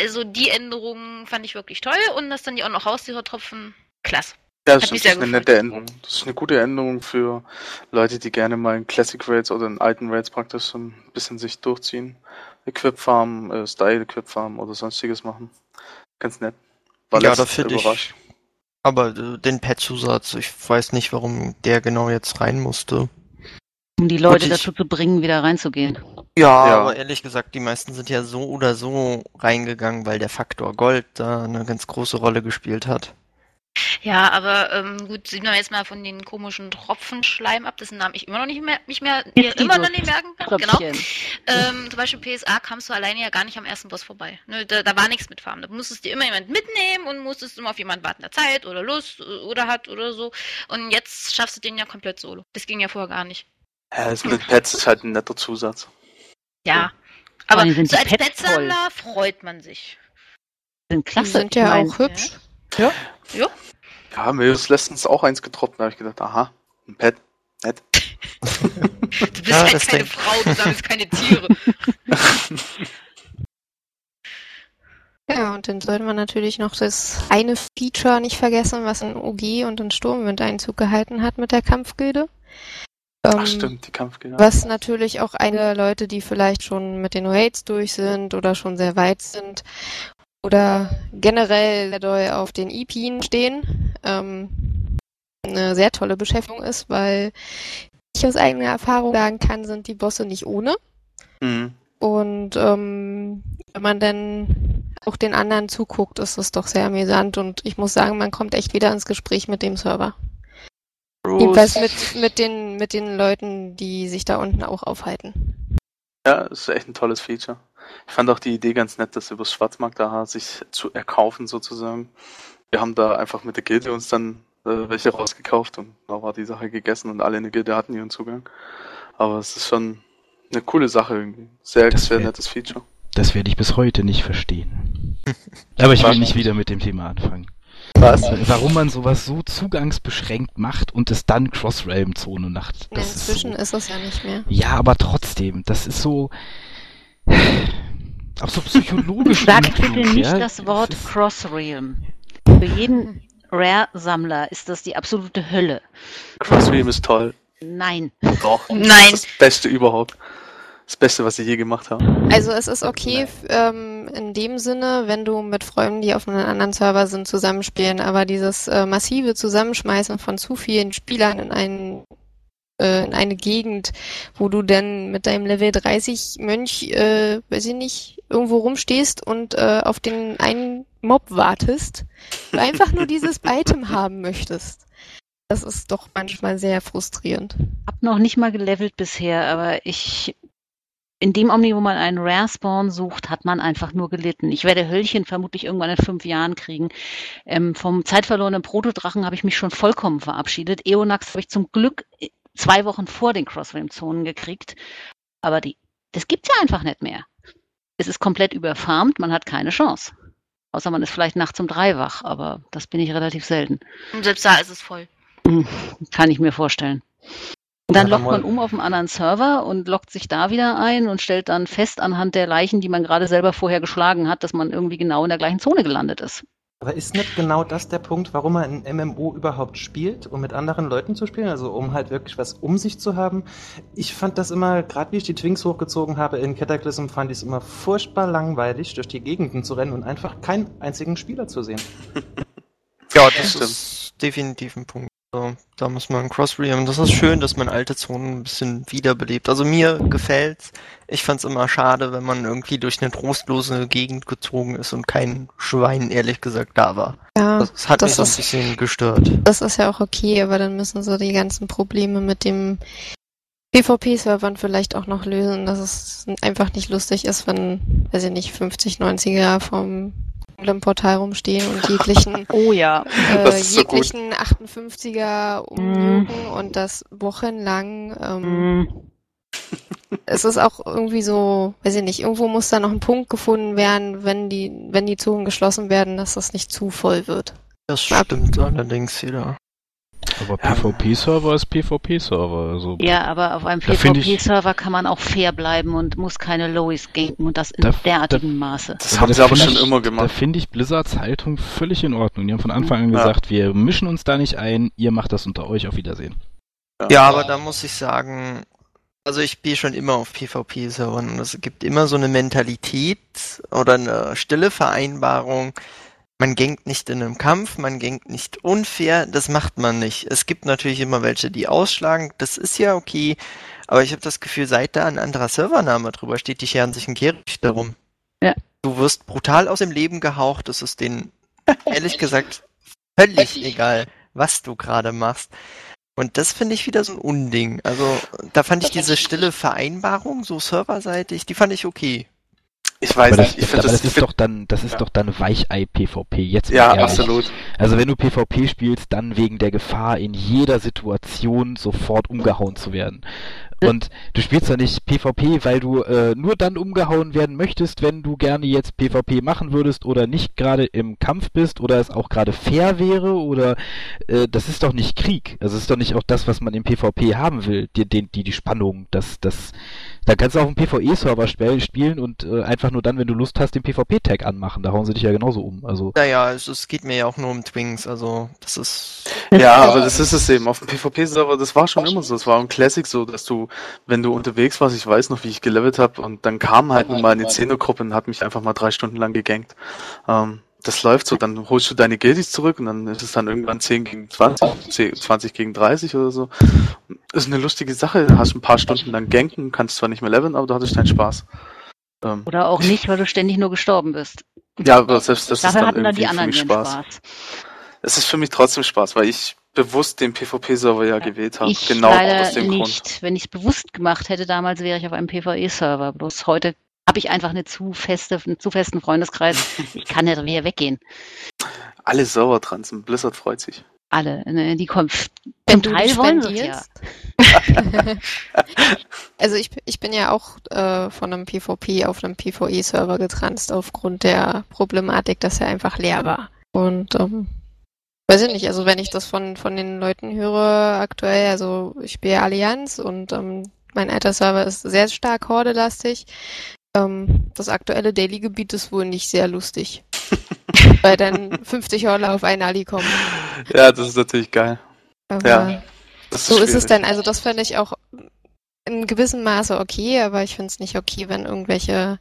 Also die Änderungen fand ich wirklich toll und dass dann die auch noch Haustiertropfen, klasse. Ja, das, das ist eine nette Änderung. Das ist eine gute Änderung für Leute, die gerne mal in Classic Raids oder in alten Raids praktisch so ein bisschen sich durchziehen. Equip Farm, äh, Style Equip Farm oder sonstiges machen. Ganz nett. War Ja, da finde ich-. Aber äh, den Pet-Zusatz, ich weiß nicht, warum der genau jetzt rein musste. Um die Leute ich- dazu zu bringen, wieder reinzugehen. Ja, Ja. aber ehrlich gesagt, die meisten sind ja so oder so reingegangen, weil der Faktor Gold da eine ganz große Rolle gespielt hat. Ja, aber ähm, gut, sehen wir jetzt mal von den komischen Tropfenschleim ab, dessen Namen ich immer noch nicht mehr, mich mehr, mir immer noch nicht merken kann. Genau. Ähm, zum Beispiel PSA kamst du alleine ja gar nicht am ersten Boss vorbei. Ne, da, da war nichts mit Farmen. Da musstest dir immer jemand mitnehmen und musstest immer auf jemanden warten, der Zeit oder Lust oder hat oder so. Und jetzt schaffst du den ja komplett solo. Das ging ja vorher gar nicht. Ja, das mit Pets ist halt ein netter Zusatz. Ja. Aber so als Pets Petsammler freut man sich. Sind Die klasse. sind ja auch hübsch. Ja. Ja, mir ist letztens auch eins getroffen, da habe ich gedacht, aha, ein Pet, nett. Du bist Ja, halt das keine denk- Frau, du sammelst keine Tiere. Ja, und dann sollte man natürlich noch das eine Feature nicht vergessen, was in OG und in Sturmwind Einzug gehalten hat mit der Kampfgilde. Ähm, Ach stimmt, die Kampfgegner. Was natürlich auch einige Leute, die vielleicht schon mit den Raids durch sind oder schon sehr weit sind oder generell sehr doll auf den EPen stehen, ähm, eine sehr tolle Beschäftigung ist, weil ich aus eigener Erfahrung sagen kann, sind die Bosse nicht ohne. Mhm. Und ähm, wenn man dann auch den anderen zuguckt, ist es doch sehr amüsant und ich muss sagen, man kommt echt wieder ins Gespräch mit dem Server. Jedenfalls mit, mit, den, mit den Leuten, die sich da unten auch aufhalten. Ja, das ist echt ein tolles Feature. Ich fand auch die Idee ganz nett, das übers Schwarzmarkt AH sich zu erkaufen sozusagen. Wir haben da einfach mit der Gilde uns dann äh, welche rausgekauft und da war die Sache gegessen und alle in der Gilde hatten ihren Zugang. Aber es ist schon eine coole Sache irgendwie. Sehr, Das sehr wär- nettes Feature. Das werde ich bis heute nicht verstehen. Aber ich will nicht wieder mit dem Thema anfangen. Was? Warum man sowas so zugangsbeschränkt macht und es dann Cross-Realm-Zone macht. Ja, Das ist inzwischen so, ist es ja nicht mehr. ja, aber trotzdem, das ist so auch so psychologisch. Sag bitte nicht ja? das Wort ist- Cross-Realm. Für jeden Rare-Sammler ist das die absolute Hölle. Crossbeam ist toll. Nein. Doch. Nein. Das ist das Beste überhaupt. Das Beste, was sie je gemacht haben. Also es ist okay ähm, in dem Sinne, wenn du mit Freunden, die auf einem anderen Server sind, zusammenspielen, aber dieses äh, massive Zusammenschmeißen von zu vielen Spielern in einen äh, in eine Gegend, wo du dann mit deinem Level 30 Mönch, äh, weiß ich nicht, irgendwo rumstehst und äh, auf den einen Mob wartest, du einfach nur dieses Item haben möchtest. Das ist doch manchmal sehr frustrierend. Hab noch nicht mal gelevelt bisher, aber ich in dem Omni, wo man einen Rare Spawn sucht, hat man einfach nur gelitten. Ich werde Höllchen vermutlich irgendwann in fünf Jahren kriegen. Ähm, vom zeitverlorenen Protodrachen habe ich mich schon vollkommen verabschiedet. Eonax habe ich zum Glück zwei Wochen vor den Crossframe-Zonen gekriegt. Aber die, das gibt's ja einfach nicht mehr. Es ist komplett überfarmt, man hat keine Chance. Außer man ist vielleicht nachts um drei wach, aber das bin ich relativ selten. Und selbst da ist es voll. Kann ich mir vorstellen. Und dann Ja, lockt man um auf einen anderen Server und lockt sich da wieder ein und stellt dann fest anhand der Leichen, die man gerade selber vorher geschlagen hat, dass man irgendwie genau in der gleichen Zone gelandet ist. Aber ist nicht genau das der Punkt, warum man ein MMO überhaupt spielt, um mit anderen Leuten zu spielen? Also um halt wirklich was um sich zu haben? Ich fand das immer, gerade wie ich die Twinks hochgezogen habe in Cataclysm, fand ich es immer furchtbar langweilig, durch die Gegenden zu rennen und einfach keinen einzigen Spieler zu sehen. Ja, das das ist definitiv ein Punkt. Also, da muss man Cross-Ream. Das ist schön, dass man alte Zonen ein bisschen wiederbelebt. Also mir gefällt's. Ich fand's immer schade, wenn man irgendwie durch eine trostlose Gegend gezogen ist und kein Schwein, ehrlich gesagt, da war. Ja, Das hat das mich so ein ist- bisschen gestört. Das ist ja auch okay, aber dann müssen sie die ganzen Probleme mit dem PvP-Servern vielleicht auch noch lösen, dass es einfach nicht lustig ist, wenn, weiß ich nicht, 50, 90er vom Portal rumstehen und jeglichen, Oh ja. äh, so jeglichen 58er umjucken und das wochenlang. Ähm, es ist auch irgendwie so, weiß ich nicht, irgendwo muss da noch ein Punkt gefunden werden, wenn die, wenn die Zonen geschlossen werden, dass das nicht zu voll wird. Das stimmt allerdings wieder. Aber Ja. PvP-Server ist PvP-Server. Also Ja, aber auf einem Da PvP-Server kann man auch fair bleiben und muss keine Lowies ganken und das in Da- derartigem Maße. Das haben sie aber schon ich- immer Da gemacht. finde ich Blizzards Haltung völlig in Ordnung. Die haben von Anfang an Ja. gesagt, wir mischen uns da nicht ein, ihr macht das unter euch, auf Wiedersehen. Ja, aber da muss ich sagen, also ich spiele schon immer auf PvP-Servern und es gibt immer so eine Mentalität oder eine stille Vereinbarung. Man gankt nicht in einem Kampf, man gankt nicht unfair, das macht man nicht. Es gibt natürlich immer welche, die ausschlagen, das ist ja okay, aber ich habe das Gefühl, seit da ein anderer Servername drüber steht, die scheren sich ein Kehricht darum. Ja. Du wirst brutal aus dem Leben gehaucht, das ist denen ehrlich gesagt völlig egal, was du gerade machst. Und das finde ich wieder so ein Unding. Also, da fand ich diese stille Vereinbarung, so serverseitig, die fand ich okay. Ich weiß aber das, nicht, ich aber finde das, das, ich ist doch dann, das ist Ja. doch dann Weichei-PvP. Jetzt ja, ehrlich. absolut. Also wenn du PvP spielst, dann wegen der Gefahr, in jeder Situation sofort umgehauen zu werden. Und du spielst ja nicht PvP, weil du äh, nur dann umgehauen werden möchtest, wenn du gerne jetzt PvP machen würdest oder nicht gerade im Kampf bist oder es auch gerade fair wäre oder äh, das ist doch nicht Krieg. Also es ist doch nicht auch das, was man im PvP haben will, die, die, die, die Spannung, das, das, da kannst du auf dem PvE-Server spiel, spielen und äh, einfach nur dann, wenn du Lust hast, den PvP-Tag anmachen. Da hauen sie dich ja genauso um. Also Naja, es, es geht mir ja auch nur um Twings, also das ist. Ja, aber das ist es eben. Auf dem PvP-Server, das war schon immer so. Es war im Classic so, dass du, wenn du unterwegs warst, ich weiß noch, wie ich gelevelt habe, und dann kam halt nun mal eine Zehnergruppe und hat mich einfach mal drei Stunden lang gegankt. Ähm, das läuft so, dann holst du deine Guildies zurück und dann ist es dann irgendwann 10 gegen 20, 10, 20 gegen 30 oder so. Ist eine lustige Sache, hast ein paar Stunden lang ganken, kannst zwar nicht mehr leveln, aber du hattest deinen Spaß. Ähm, Oder auch nicht, weil du ständig nur gestorben bist. ja, aber selbst das ist Dafür dann hatten dann irgendwie die für anderen mich Spaß. Es ist für mich trotzdem Spaß, weil ich bewusst den PvP-Server ja gewählt habe. Ich Genau leider aus dem Grund. nicht. Wenn ich es bewusst gemacht hätte, damals wäre ich auf einem PvE-Server. Bloß heute habe ich einfach eine zu feste, einen zu festen Freundeskreis. Ich kann nicht mehr weggehen. Alle Server dran sind. Blizzard freut sich. Alle. Ne? Die kommen. Wenn Zum du Teil die wollen sie ja. also ich, ich bin ja auch äh, von einem PvP auf einem PvE-Server getranst aufgrund der Problematik, dass er einfach leer war. Und ähm, weiß ich nicht, also wenn ich das von, von den Leuten höre aktuell, also ich spiele Allianz und ähm, mein alter Server ist sehr stark hordelastig. Ähm, das aktuelle Daily-Gebiet ist wohl nicht sehr lustig. Weil dann 50 Horle auf einen Ali kommen. Ja, das ist natürlich geil. Aber Ja, Das so ist es schwierig. dann. Also das fände ich auch in gewissem Maße okay, aber ich finde es nicht okay, wenn irgendwelche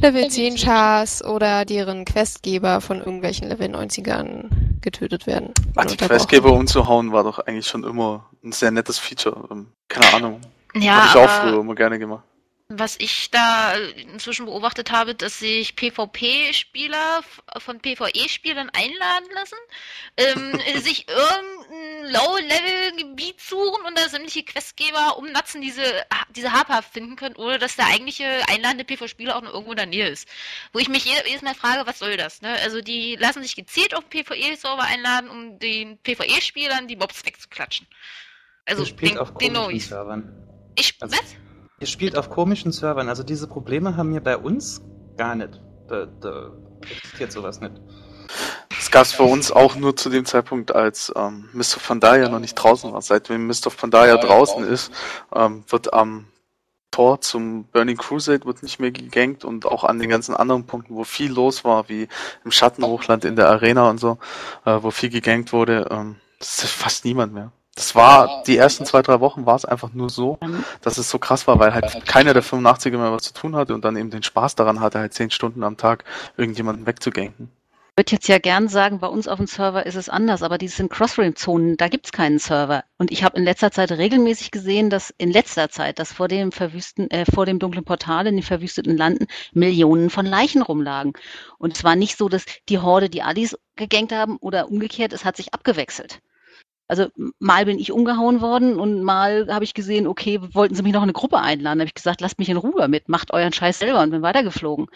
Level 10 Chars oder deren Questgeber von irgendwelchen Level 90ern getötet werden. Ach, die. Questgeber umzuhauen war doch eigentlich schon immer ein sehr nettes Feature. Ähm, Keine Ahnung. Ja, Habe ich auch früher immer gerne gemacht. Was ich da inzwischen beobachtet habe, dass sich PvP-Spieler f- von PvE-Spielern einladen lassen, ähm, sich irgendein Low-Level-Gebiet suchen und da sämtliche Questgeber umnatzen, diese, diese habhaft finden können, ohne dass der eigentliche einladende PvE-Spieler auch noch irgendwo in der Nähe ist. Wo ich mich je- jedes Mal frage, was soll das? Ne? Also die lassen sich gezielt auf den PvE-Server einladen, um den PvE-Spielern die Mobs wegzuklatschen. Also den, auf den. Servern. Ich, Also- was? Ihr spielt auf komischen Servern. Also diese Probleme haben wir bei uns gar nicht. Da, da existiert sowas nicht. Das gab es bei uns auch nur zu dem Zeitpunkt, als ähm, Mr. Pandaria noch nicht draußen war. Seitdem Mr. Pandaria draußen ist, ähm, wird am Tor zum Burning Crusade wird nicht mehr gegankt und auch an den ganzen anderen Punkten, wo viel los war, wie im Schattenhochland in der Arena und so, äh, wo viel gegankt wurde, ähm, das ist fast niemand mehr. Das war, die ersten zwei, drei Wochen war es einfach nur so, dass es so krass war, weil halt keiner der 85er mehr was zu tun hatte und dann eben den Spaß daran hatte, halt zehn Stunden am Tag irgendjemanden wegzuganken. Ich würde jetzt ja gern sagen, bei uns auf dem Server ist es anders, aber die sind Crossrail-Zonen, da gibt's keinen Server. Und ich habe in letzter Zeit regelmäßig gesehen, dass in letzter Zeit, dass vor dem verwüsten, äh, vor dem dunklen Portal in den verwüsteten Landen Millionen von Leichen rumlagen. Und es war nicht so, dass die Horde die Addis gegankt haben oder umgekehrt, es hat sich abgewechselt. Also mal bin ich umgehauen worden und mal habe ich gesehen, okay, wollten sie mich noch in eine Gruppe einladen. Da habe ich gesagt, lasst mich in Ruhe damit, macht euren Scheiß selber und bin weitergeflogen.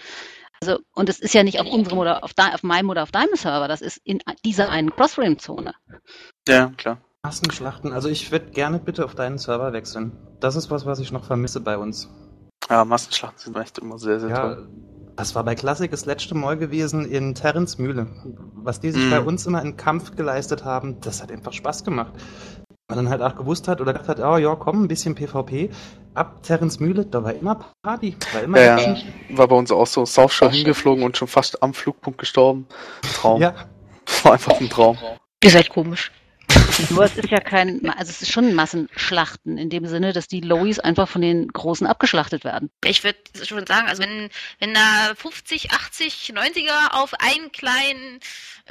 Also, und es ist ja nicht auf unserem oder auf, de, auf meinem oder auf deinem Server, das ist in dieser einen Crossframe-Zone. Ja, klar. Massenschlachten. Also ich würde gerne bitte auf deinen Server wechseln. Das ist was, was ich noch vermisse bei uns. Ja, Massenschlachten sind echt immer sehr, sehr Ja, toll. Das war bei Classic das letzte Mal gewesen in Terrens Mühle. Was die sich Mhm. bei uns immer in Kampf geleistet haben, das hat einfach Spaß gemacht. Man dann halt auch gewusst hat oder gedacht hat, oh ja, komm, ein bisschen PvP. Ab Terrens Mühle, da war immer Party. War immer Ja, ja. Action. War bei uns auch so. South schon hingeflogen und schon fast am Flugpunkt gestorben. Traum. Ja, War einfach ein Traum. Ihr seid komisch. Nur es ist ja kein, also es ist schon Massenschlachten in dem Sinne, dass die Lowies einfach von den Großen abgeschlachtet werden. Ich würde schon sagen, also wenn, wenn da 50, 80, 90er auf einen kleinen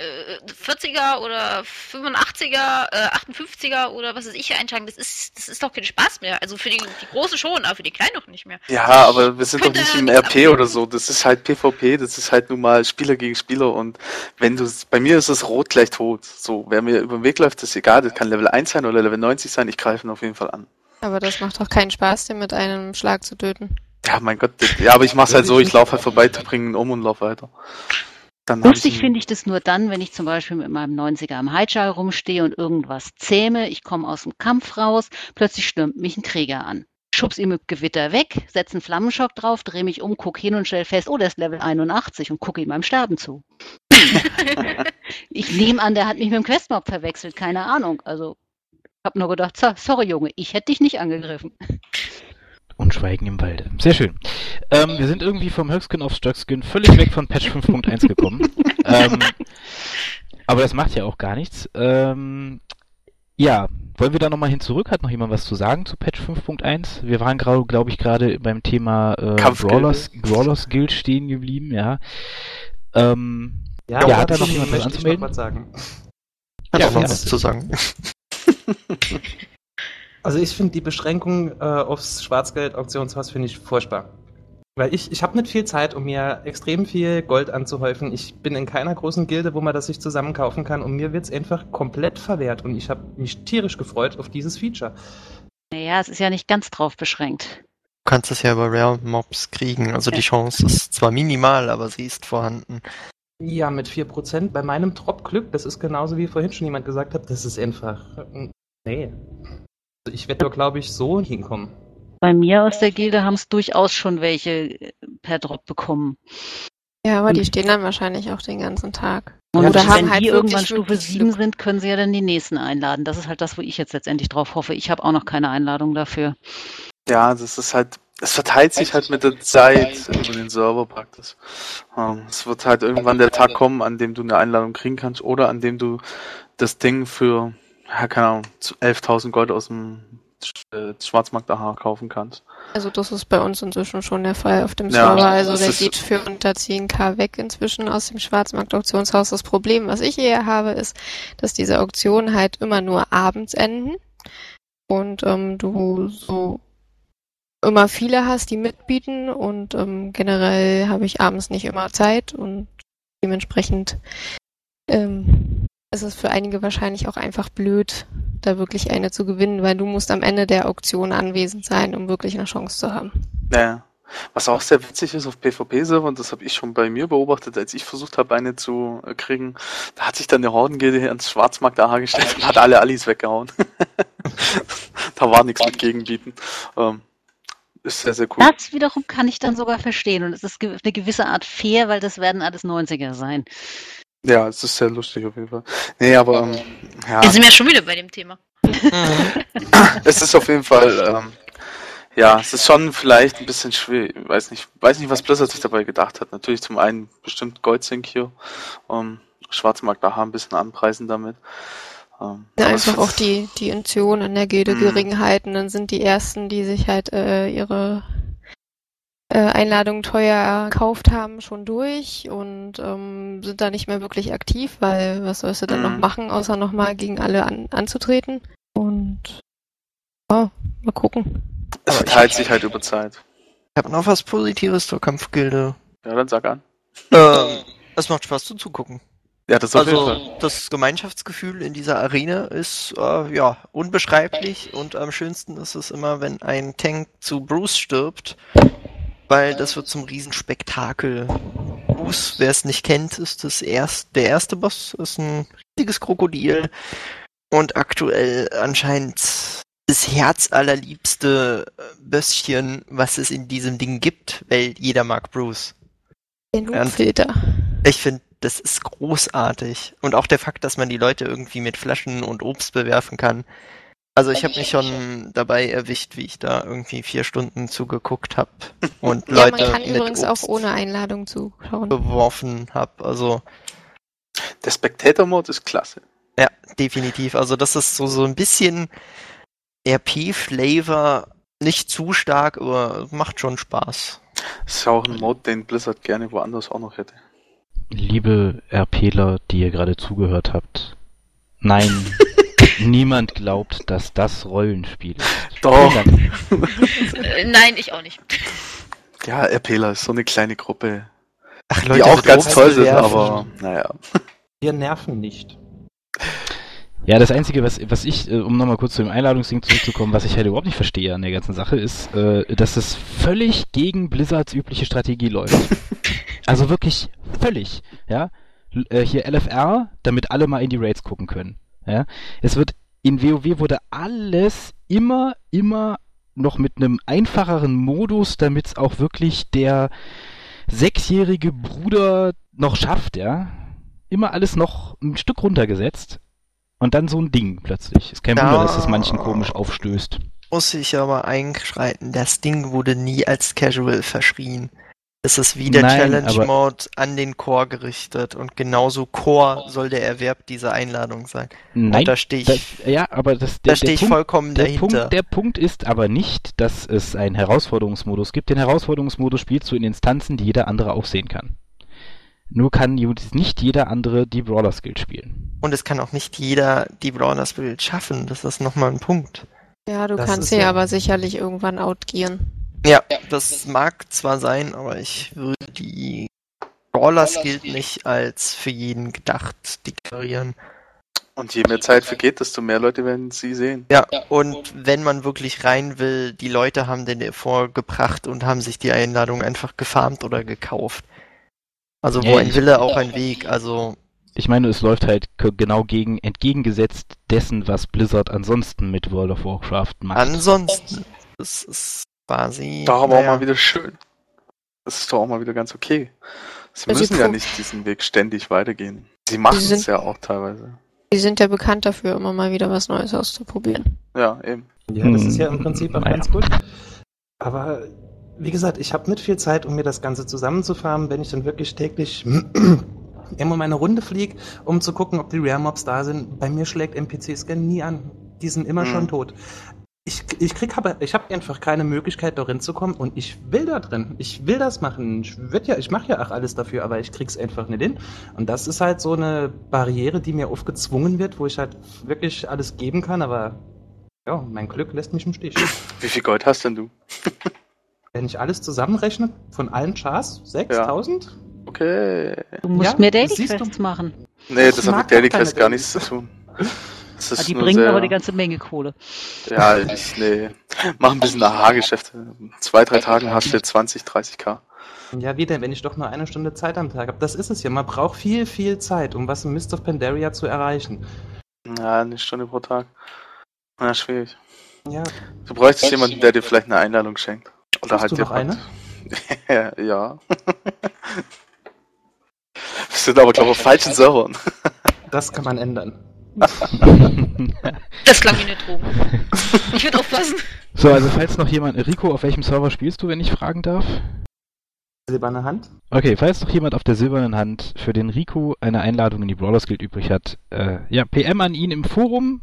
äh, 40er oder 85er, äh, 58er oder was weiß ich einschlagen, das ist, das ist doch kein Spaß mehr. Also für die, die Großen schon, aber für die Kleinen noch nicht mehr. Ja, aber wir sind doch nicht im RP oder so. Das ist halt PvP, das ist halt nun mal Spieler gegen Spieler und wenn du, bei mir ist es rot gleich tot. So, wer mir über den Weg läuft, ist egal, das kann Level 1 sein oder Level 90 sein, ich greife ihn auf jeden Fall an. Aber das macht doch keinen Spaß, den mit einem Schlag zu töten. Ja, mein Gott, ja, aber ich mach's halt so, ich laufe halt vorbei, bringe ihn um und lauf weiter. Lustig finde ich das nur dann, wenn ich zum Beispiel mit meinem 90er am Highchar rumstehe und irgendwas zähme, ich komme aus dem Kampf raus, plötzlich stürmt mich ein Krieger an. Schubs ihn mit Gewitter weg, setze einen Flammenschock drauf, drehe mich um, guck hin und stell fest, oh, der ist Level 81 und gucke ihm beim Sterben zu. ich nehme an, der hat mich mit dem Questmob verwechselt, keine Ahnung. Also, hab nur gedacht, so, sorry Junge, ich hätte dich nicht angegriffen. Und Schweigen im Walde. Sehr schön. Ähm, wir sind irgendwie vom Höchskin auf Stöckskin völlig weg von Patch 5.1 gekommen. ähm, aber das macht ja auch gar nichts. Ähm, ja, wollen wir da nochmal hin zurück? Hat noch jemand was zu sagen zu Patch 5.1? Wir waren, glaube ich, gerade beim Thema äh. Brawlers, Brawlers Guild stehen geblieben, ja. Ähm, ja, Ja, hat da noch jemand was anzumelden? noch was sagen. Hat Ja, auch noch ja. was zu sagen. Also ich finde die Beschränkung äh, aufs Schwarzgeld-Auktionshaus finde ich furchtbar. Weil ich, ich habe nicht viel Zeit, um mir extrem viel Gold anzuhäufen. Ich bin in keiner großen Gilde, wo man das sich zusammen kaufen kann und mir wird's einfach komplett verwehrt und ich habe mich tierisch gefreut auf dieses Feature. Naja, es ist ja nicht ganz drauf beschränkt. Du kannst es ja über Rare Mobs kriegen. Also die Chance ist zwar minimal, aber sie ist vorhanden. Ja, mit 4%. Bei meinem Drop-Glück, das ist genauso wie vorhin schon jemand gesagt hat, das ist einfach. Nee. Also ich werde doch, glaube ich, so hinkommen. Bei mir aus der Gilde haben es durchaus schon welche äh, per Drop bekommen. Ja, aber die Und- stehen dann wahrscheinlich auch den ganzen Tag. Und Oder wenn haben halt die irgendwann wirklich, Stufe wirklich 7 Glück. sind, können sie ja dann die nächsten einladen. Das ist halt das, wo ich jetzt letztendlich drauf hoffe. Ich habe auch noch keine Einladung dafür. Ja, das ist halt, es verteilt sich halt mit der Zeit über den Server praktisch. Ähm, es wird halt irgendwann der Tag kommen, an dem du eine Einladung kriegen kannst oder an dem du das Ding für, ja, keine Ahnung, 11.000 Gold aus dem äh, Schwarzmarkt AH kaufen kannst. Also das ist bei uns inzwischen schon der Fall auf dem Server. Ja, also der geht für unter 10k weg inzwischen aus dem Schwarzmarkt-Auktionshaus. Das Problem, was ich eher habe, ist, dass diese Auktionen halt immer nur abends enden und ähm, du so immer viele hast, die mitbieten und ähm, generell habe ich abends nicht immer Zeit und dementsprechend ähm, ist es für einige wahrscheinlich auch einfach blöd, da wirklich eine zu gewinnen, weil du musst am Ende der Auktion anwesend sein, um wirklich eine Chance zu haben. Ja. Was auch sehr witzig ist auf PvP-Servern, das habe ich schon bei mir beobachtet, als ich versucht habe, eine zu kriegen, da hat sich dann der Hordengilde ans Schwarzmarkt AH gestellt und hat alle Allis weggehauen. da war nichts mit Gegenbieten. Ähm, ist sehr, sehr cool. Das wiederum kann ich dann sogar verstehen. Und es ist eine gewisse Art fair, weil das werden alles 90er sein. Ja, es ist sehr lustig auf jeden Fall. Nee, aber ähm, ja. Wir sind ja schon wieder bei dem Thema. es ist auf jeden Fall, ähm, ja, es ist schon vielleicht ein bisschen schwer. Ich weiß nicht, weiß nicht, was Blizzard sich dabei gedacht hat. Natürlich zum einen bestimmt Goldsync hier, ähm, Schwarzmarkt da ein bisschen anpreisen damit. Ähm, ja, einfach auch die, die Intention an der Gilde mhm. gering halten. Dann sind die ersten, die sich halt äh, ihre Einladungen teuer gekauft haben, schon durch und ähm, sind da nicht mehr wirklich aktiv, weil was sollst du denn noch mhm. machen, außer nochmal gegen alle an, anzutreten? Und ja, mal gucken. Es verteilt sich halt über Zeit. Ich habe noch was Positives zur Kampfgilde. Ja, dann sag an. Ähm, es macht Spaß zuzugucken. Ja, das also, das Gemeinschaftsgefühl in dieser Arena ist äh, ja unbeschreiblich und am schönsten ist es immer, wenn ein Tank zu Bruce stirbt, weil das wird zum Riesenspektakel. Bruce, wer es nicht kennt, ist das erst, der erste Boss, ist ein riesiges Krokodil und aktuell anscheinend das herzallerliebste Bösschen, was es in diesem Ding gibt, weil jeder mag Bruce. Den Filter. Ich finde das ist großartig. Und auch der Fakt, dass man die Leute irgendwie mit Flaschen und Obst bewerfen kann. Also ich habe mich schon dabei erwischt, wie ich da irgendwie vier Stunden zugeguckt habe und ja, Leute man kann mit übrigens Obst auch ohne Einladung zuschauen. beworfen habe. Also der Spectator-Mode ist klasse. Ja, definitiv. Also das ist so so ein bisschen RP-Flavor, nicht zu stark, aber macht schon Spaß. Das ist ja auch ein Mode, den Blizzard gerne woanders auch noch hätte. Liebe RPler, die ihr gerade zugehört habt, nein, niemand glaubt, dass das Rollenspiel ist. Doch. Äh, nein, ich auch nicht. Ja, RPler ist so eine kleine Gruppe, Ach, Leute, die auch ganz toll sind, aber naja. Wir nerven nicht. Ja, das Einzige, was, was ich, äh, um nochmal kurz zu dem Einladungsding zurückzukommen, was ich halt überhaupt nicht verstehe an der ganzen Sache, ist, äh, dass es völlig gegen Blizzards übliche Strategie läuft. also wirklich völlig, ja. Hier LFR, damit alle mal in die Raids gucken können. Ja. Es wird, in WoW wurde alles immer, immer noch mit einem einfacheren Modus, damit es auch wirklich der sechsjährige Bruder noch schafft, ja. Immer alles noch ein Stück runtergesetzt und dann so ein Ding plötzlich. Ist kein da Wunder, dass es manchen komisch aufstößt. Muss ich aber einschreiten. Das Ding wurde nie als Casual verschrien. Es ist wie der Challenge-Mode an den Core gerichtet und genauso Core soll der Erwerb dieser Einladung sein. Nein, und da stehe ich, da, ja, aber das, der, da stehe ich Punkt, vollkommen der dahinter. Punkt, der Punkt ist aber nicht, dass es einen Herausforderungsmodus gibt. Den Herausforderungsmodus spielst du in Instanzen, die jeder andere auch sehen kann. Nur kann nicht jeder andere die Brawler Skill spielen. Und es kann auch nicht jeder die Brawler Skill schaffen. Das ist nochmal ein Punkt. Ja, du das kannst sie ja aber sicherlich irgendwann outgieren. Ja, das mag zwar sein, aber ich würde die Brawler Skill nicht als für jeden gedacht deklarieren. Und je mehr Zeit vergeht, desto mehr Leute werden sie sehen. Ja, und wenn man wirklich rein will, die Leute haben den vorgebracht und haben sich die Einladung einfach gefarmt oder gekauft. Also wo ein Wille auch ein Weg, also. Ich meine, es läuft halt genau gegen, entgegengesetzt dessen, was Blizzard ansonsten mit World of Warcraft macht. Ansonsten. Das ist quasi. Doch aber naja. auch mal wieder schön. Das ist doch auch mal wieder ganz okay. Sie also müssen ja nicht diesen Weg ständig weitergehen. Sie machen es ja auch teilweise. Sie sind ja bekannt dafür, immer mal wieder was Neues auszuprobieren. Ja, eben. Ja, das ist ja im Prinzip auch hm, ganz gut. Aber wie gesagt, ich habe nicht viel Zeit, um mir das Ganze zusammenzufahren, wenn ich dann wirklich täglich immer meine Runde fliege, um zu gucken, ob die Rare Mobs da sind. Bei mir schlägt NPC-Scan nie an. Die sind immer mhm. schon tot. Ich, ich krieg aber, ich habe einfach keine Möglichkeit, darin zu kommen und ich will da drin. Ich will das machen. Ich wird ja, ich mache ja auch alles dafür, aber ich krieg's einfach nicht hin. Und das ist halt so eine Barriere, die mir oft gezwungen wird, wo ich halt wirklich alles geben kann, aber ja, mein Glück lässt mich im Stich. Wie viel Gold hast denn du? Wenn ich alles zusammenrechne, von allen Chars, 6000? Ja. Okay. Du musst ja, mehr Daily Quests machen. Nee, das, das hat mit Daily Quests gar nichts zu tun. Ah, die bringen sehr... aber eine ganze Menge Kohle. Ja, ich, nee. Mach ein bisschen AHA-Geschäfte. Zwei, drei Tagen hast du 20, 30k. Ja, wie denn, wenn ich doch nur eine Stunde Zeit am Tag habe? Das ist es ja. Man braucht viel, viel Zeit, um was im Mist of Pandaria zu erreichen. Ja, eine Stunde pro Tag. Na, schwierig. Ja. Du bräuchtest jemanden, der dir vielleicht eine Einladung schenkt. Oder Hast halt du noch eine? ja. Wir sind aber, glaube ich, auf falschen Servern. Das kann man ändern. das klang wie eine Drohung. Ich würde aufpassen. So, also falls noch jemand, Rico, auf welchem Server spielst du, wenn ich fragen darf? Silberne Hand. Okay, falls noch jemand auf der silbernen Hand für den Rico eine Einladung in die Brawlers Guild übrig hat, äh, ja, PM an ihn im Forum.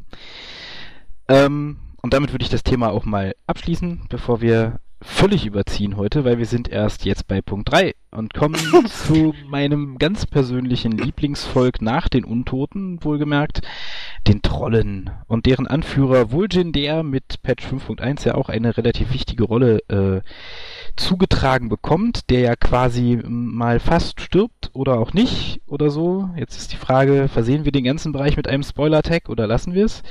Ähm, und damit würde ich das Thema auch mal abschließen, bevor wir völlig überziehen heute, weil wir sind erst jetzt bei Punkt 3 und kommen zu meinem ganz persönlichen Lieblingsvolk nach den Untoten, wohlgemerkt, den Trollen und deren Anführer Vulgin, der mit Patch 5.1 ja auch eine relativ wichtige Rolle äh, zugetragen bekommt, der ja quasi mal fast stirbt oder auch nicht oder so. Jetzt ist die Frage, versehen wir den ganzen Bereich mit einem Spoiler-Tag oder lassen wir es?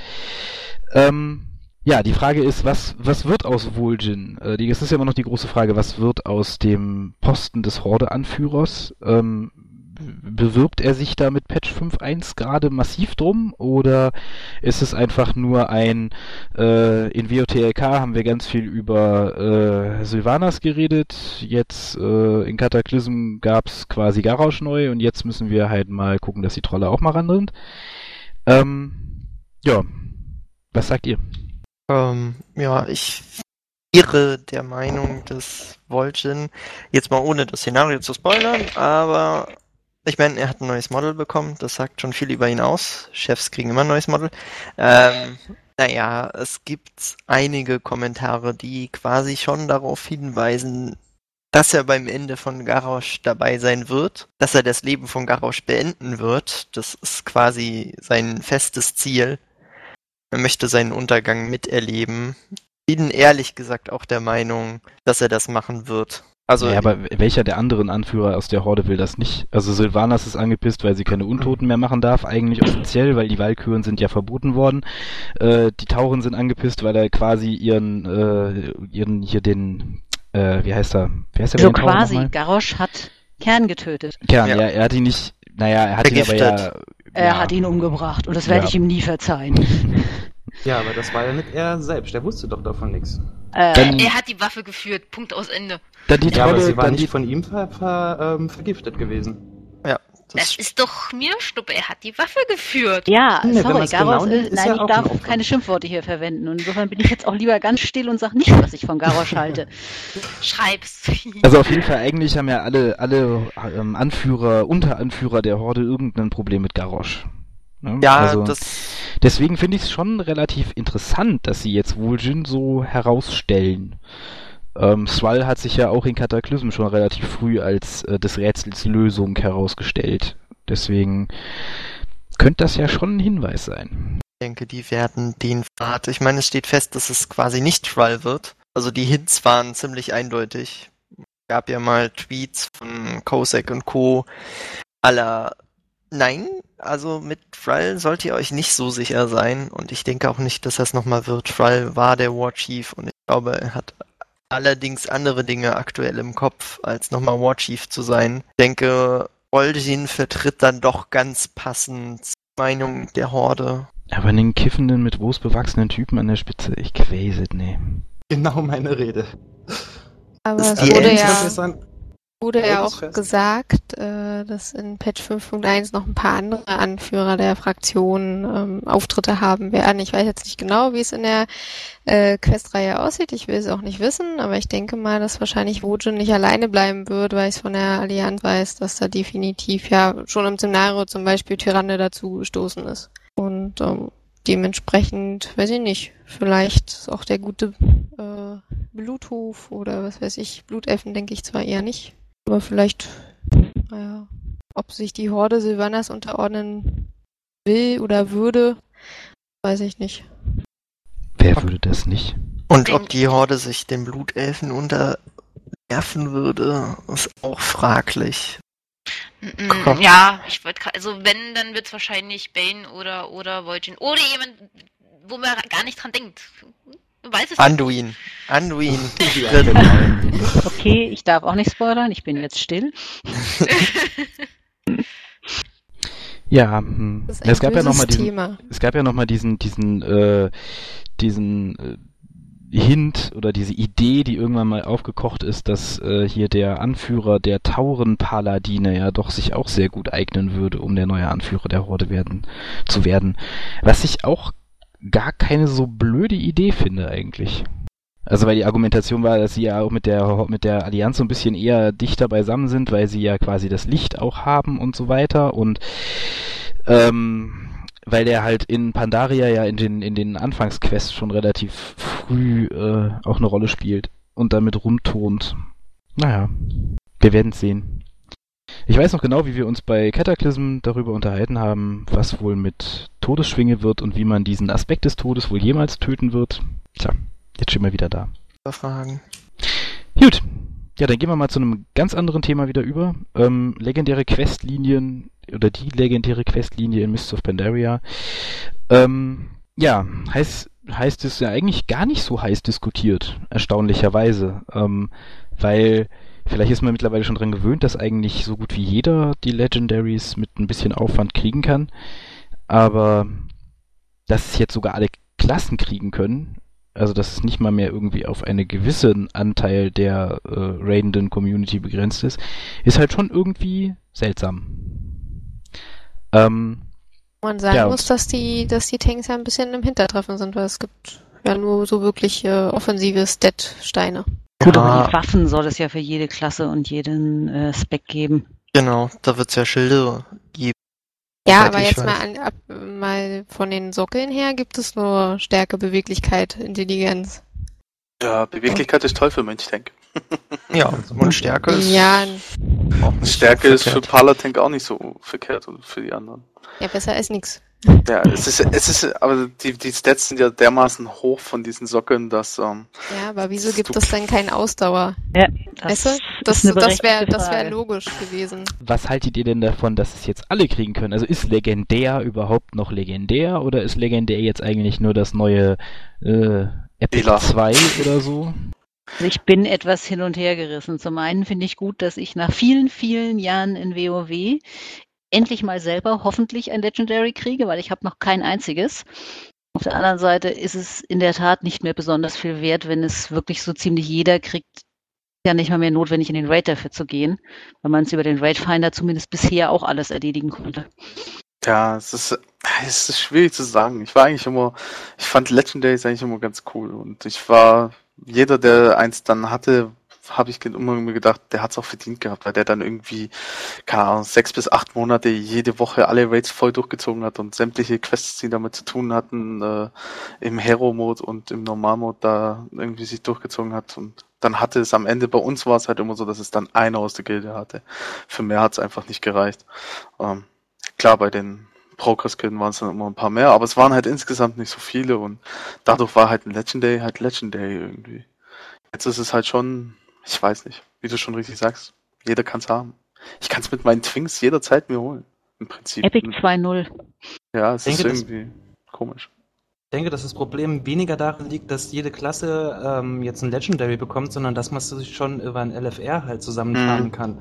Ähm, ja, die Frage ist, was, was wird aus Vol'jin? Äh, es ist ja immer noch die große Frage, was wird aus dem Posten des Horde-Anführers? Ähm, bewirbt er sich da mit Patch 5.1 gerade massiv drum oder ist es einfach nur ein äh, in WOTLK haben wir ganz viel über äh, Sylvanas geredet, jetzt äh, in Cataclysm gab's quasi Garausch neu und jetzt müssen wir halt mal gucken, dass die Trolle auch mal ran sind. Ähm, ja, was sagt ihr? Ähm, ja, ich wäre der Meinung, dass Vol'jin, jetzt mal ohne das Szenario zu spoilern, aber ich meine, er hat ein neues Model bekommen, das sagt schon viel über ihn aus. Chefs kriegen immer ein neues Model. Ähm, naja, es gibt einige Kommentare, die quasi schon darauf hinweisen, dass er beim Ende von Garrosh dabei sein wird, dass er das Leben von Garrosh beenden wird. Das ist quasi sein festes Ziel. Er möchte seinen Untergang miterleben. Bin ehrlich gesagt auch der Meinung, dass er das machen wird. Also, ja, aber welcher der anderen Anführer aus der Horde will das nicht? Also Sylvanas ist angepisst, weil sie keine Untoten mehr machen darf, eigentlich offiziell, weil die Walküren sind ja verboten worden. Äh, die Tauren sind angepisst, weil er quasi ihren, äh, ihren hier den, äh, wie heißt er? Wie heißt der so quasi, Garrosh hat Kern getötet. Kern, ja. ja, er hat ihn nicht, naja, er hat Vergiftet. ihn aber ja er ja. hat ihn umgebracht und das werde ja. ich ihm nie verzeihen. Ja, aber das war ja nicht er selbst, der wusste doch davon nichts. Äh, dann, er hat die Waffe geführt, Punkt aus Ende. Dann die ja, Trolle, aber sie war nicht von ihm ver, ver, ähm, vergiftet gewesen. Das, das ist doch mir Schnuppe, er hat die Waffe geführt. Ja, nee, sorry, Garos, genau äh, nein, ich darf keine Schimpfworte hier verwenden. Und insofern bin ich jetzt auch lieber ganz still und sag nicht, was ich von Garos halte. Schreib's. Also auf jeden Fall, eigentlich haben ja alle, alle ähm, Anführer, Unteranführer der Horde irgendein Problem mit Garrosh. Ne? Ja, also, das. Deswegen finde ich es schon relativ interessant, dass sie jetzt Woljin so herausstellen. Ähm, Swall hat sich ja auch in Cataclysm schon relativ früh als äh, des Rätsels Lösung herausgestellt. Deswegen könnte das ja schon ein Hinweis sein. Ich denke, die werden den Pfad. Ich meine, es steht fest, dass es quasi nicht Trial wird. Also die Hints waren ziemlich eindeutig. Es gab ja mal Tweets von Kosek und Co. aller Nein, also mit Thrall sollt ihr euch nicht so sicher sein und ich denke auch nicht, dass das nochmal wird. Thrall war der War Chief und ich glaube, er hat allerdings andere Dinge aktuell im Kopf, als nochmal War Chief zu sein. Ich denke, Oldin vertritt dann doch ganz passend die Meinung der Horde. Aber einen kiffenden, mit Wurst bewachsenen Typen an der Spitze, ich es, nee. Genau meine Rede. Aber es wurde ja Wurde ja auch gesagt, äh, dass in Patch 5.1 noch ein paar andere Anführer der Fraktionen ähm, Auftritte haben werden. Ich weiß jetzt nicht genau, wie es in der äh, Questreihe aussieht. Ich will es auch nicht wissen, aber ich denke mal, dass wahrscheinlich Wojin nicht alleine bleiben wird, weil ich es von der Allianz weiß, dass da definitiv ja schon im Szenario zum Beispiel Tyranne dazu gestoßen ist. Und ähm, dementsprechend, weiß ich nicht, vielleicht ist auch der gute äh, Bluthof oder was weiß ich, Blutelfen denke ich zwar eher nicht, aber vielleicht, naja, ob sich die Horde Silvanas unterordnen will oder würde, weiß ich nicht. Wer würde das nicht? Und ob die Horde sich den Blutelfen unterwerfen würde, ist auch fraglich. Mm, ja, ich wollte also wenn, dann wird es wahrscheinlich Bane oder oder Vol'jin oder jemand, wo man gar nicht dran denkt. Weiß es Anduin. Anduin. okay, ich darf auch nicht spoilern, ich bin jetzt still. ja, hm. es gab ja noch mal diesen, es gab ja noch mal diesen diesen äh, diesen äh, Hint oder diese Idee, die irgendwann mal aufgekocht ist, dass äh, hier der Anführer der Tauren-Paladine ja doch sich auch sehr gut eignen würde, um der neue Anführer der Horde werden zu werden. Was ich auch gar keine so blöde Idee finde eigentlich. Also weil die Argumentation war, dass sie ja auch mit der mit der Allianz so ein bisschen eher dichter beisammen sind, weil sie ja quasi das Licht auch haben und so weiter und ähm, weil der halt in Pandaria ja in den in den Anfangsquests schon relativ früh äh, auch eine Rolle spielt und damit rumtont. Naja, wir werden sehen. Ich weiß noch genau, wie wir uns bei Cataclysm darüber unterhalten haben, was wohl mit Todesschwinge wird und wie man diesen Aspekt des Todes wohl jemals töten wird. Tja, jetzt stehen wir wieder da. Fragen. Gut. Ja, dann gehen wir mal zu einem ganz anderen Thema wieder über. Ähm, legendäre Questlinien oder die legendäre Questlinie in Mists of Pandaria. Ähm, ja, heißt, heißt es ja eigentlich gar nicht so heiß diskutiert, erstaunlicherweise. Ähm, weil Vielleicht ist man mittlerweile schon dran gewöhnt, dass eigentlich so gut wie jeder die Legendaries mit ein bisschen Aufwand kriegen kann. Aber dass es jetzt sogar alle Klassen kriegen können, also dass es nicht mal mehr irgendwie auf einen gewissen Anteil der äh, raidenden Community begrenzt ist, ist halt schon irgendwie seltsam. Ähm, Man sagen ja, muss, dass die, dass die Tanks ja ein bisschen im Hintertreffen sind, weil es gibt ja nur so wirklich äh, offensive Stat-Steine. Gut, aber die Waffen soll es ja für jede Klasse und jeden äh, Spec geben. Genau, da wird es ja Schilde geben. Ja, aber jetzt mal, an, ab, mal von den Sockeln her gibt es nur Stärke, Beweglichkeit, Intelligenz. Ja, Beweglichkeit ist toll für Mönchtank. ja, und Stärke ist. Ja. Stärke ist für Palatank auch nicht so verkehrt und für die anderen. Ja, besser als nichts. Ja, es ist, es ist, aber die, die Stats sind ja dermaßen hoch von diesen Sockeln, dass. Ähm, ja, aber wieso gibt es dann keine Ausdauer? Ja, das, weißt du? das, das wäre das wär logisch gewesen. Was haltet ihr denn davon, dass es jetzt alle kriegen können? Also ist legendär überhaupt noch legendär oder ist legendär jetzt eigentlich nur das neue äh, Epic Ela. 2 oder so? Also ich bin etwas hin und her gerissen. Zum einen finde ich gut, dass ich nach vielen, vielen Jahren in WoW endlich mal selber hoffentlich ein Legendary kriege, weil ich habe noch kein einziges. Auf der anderen Seite ist es in der Tat nicht mehr besonders viel wert, wenn es wirklich so ziemlich jeder kriegt, ja nicht mal mehr notwendig in den Raid dafür zu gehen, weil man es über den Raid Finder zumindest bisher auch alles erledigen konnte. Ja, es ist, es ist schwierig zu sagen. Ich war eigentlich immer, ich fand Legendaries eigentlich immer ganz cool und ich war, jeder, der eins dann hatte, habe ich immer mir gedacht, der hat es auch verdient gehabt, weil der dann irgendwie, keine Ahnung, sechs bis acht Monate jede Woche alle Raids voll durchgezogen hat und sämtliche Quests, die damit zu tun hatten, äh, im Hero-Mode und im Normal-Mode da irgendwie sich durchgezogen hat und dann hatte es am Ende, bei uns war es halt immer so, dass es dann einer aus der Gilde hatte. Für mehr hat es einfach nicht gereicht. Ähm, klar, bei den Progress-Killen waren es dann immer ein paar mehr, aber es waren halt insgesamt nicht so viele und dadurch war halt ein Legendary halt Legendary irgendwie. Jetzt ist es halt schon ich weiß nicht, wie du schon richtig sagst. Jeder kann es haben. Ich kann es mit meinen Twinks jederzeit mir holen. Im Prinzip. Epic 2.0. Ja, es ist irgendwie komisch. Ich denke, dass das Problem weniger darin liegt, dass jede Klasse ähm, jetzt ein Legendary bekommt, sondern dass man sich schon über ein LFR halt zusammenfahren mhm. kann.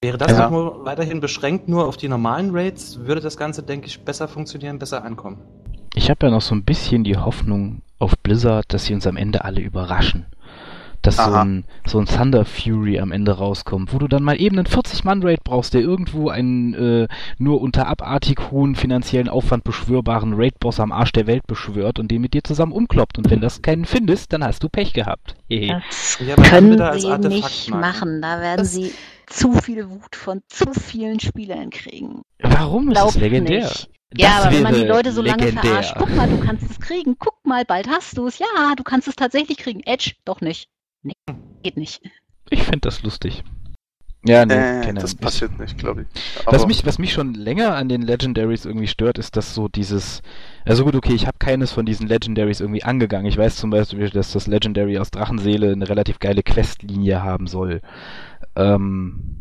Wäre das ja. auch nur weiterhin beschränkt nur auf die normalen Raids, würde das Ganze, denke ich, besser funktionieren, besser ankommen. Ich habe ja noch so ein bisschen die Hoffnung auf Blizzard, dass sie uns am Ende alle überraschen dass so ein, so ein Thunder Fury am Ende rauskommt, wo du dann mal eben einen 40-Mann-Raid brauchst, der irgendwo einen äh, nur unter abartig hohen finanziellen Aufwand beschwörbaren Raid-Boss am Arsch der Welt beschwört und den mit dir zusammen umkloppt. Und wenn das keinen findest, dann hast du Pech gehabt. Das ja, können sie nicht machen. Da werden das sie zu viel Wut von zu vielen Spielern kriegen. Warum ist Glaub das legendär? Nicht. Ja, aber wenn man die Leute so lange legendär. verarscht, guck mal, du kannst es kriegen, guck mal, bald hast du es. Ja, du kannst es tatsächlich kriegen. Edge, doch nicht. Nee, geht nicht. Ich finde das lustig. Ja, nee, äh, das nicht. passiert nicht, glaube ich. was mich, was mich schon länger an den Legendaries irgendwie stört, ist, dass so dieses, also gut, okay, ich habe keines von diesen Legendaries irgendwie angegangen. Ich weiß zum Beispiel, dass das Legendary aus Drachenseele eine relativ geile Questlinie haben soll. Ähm,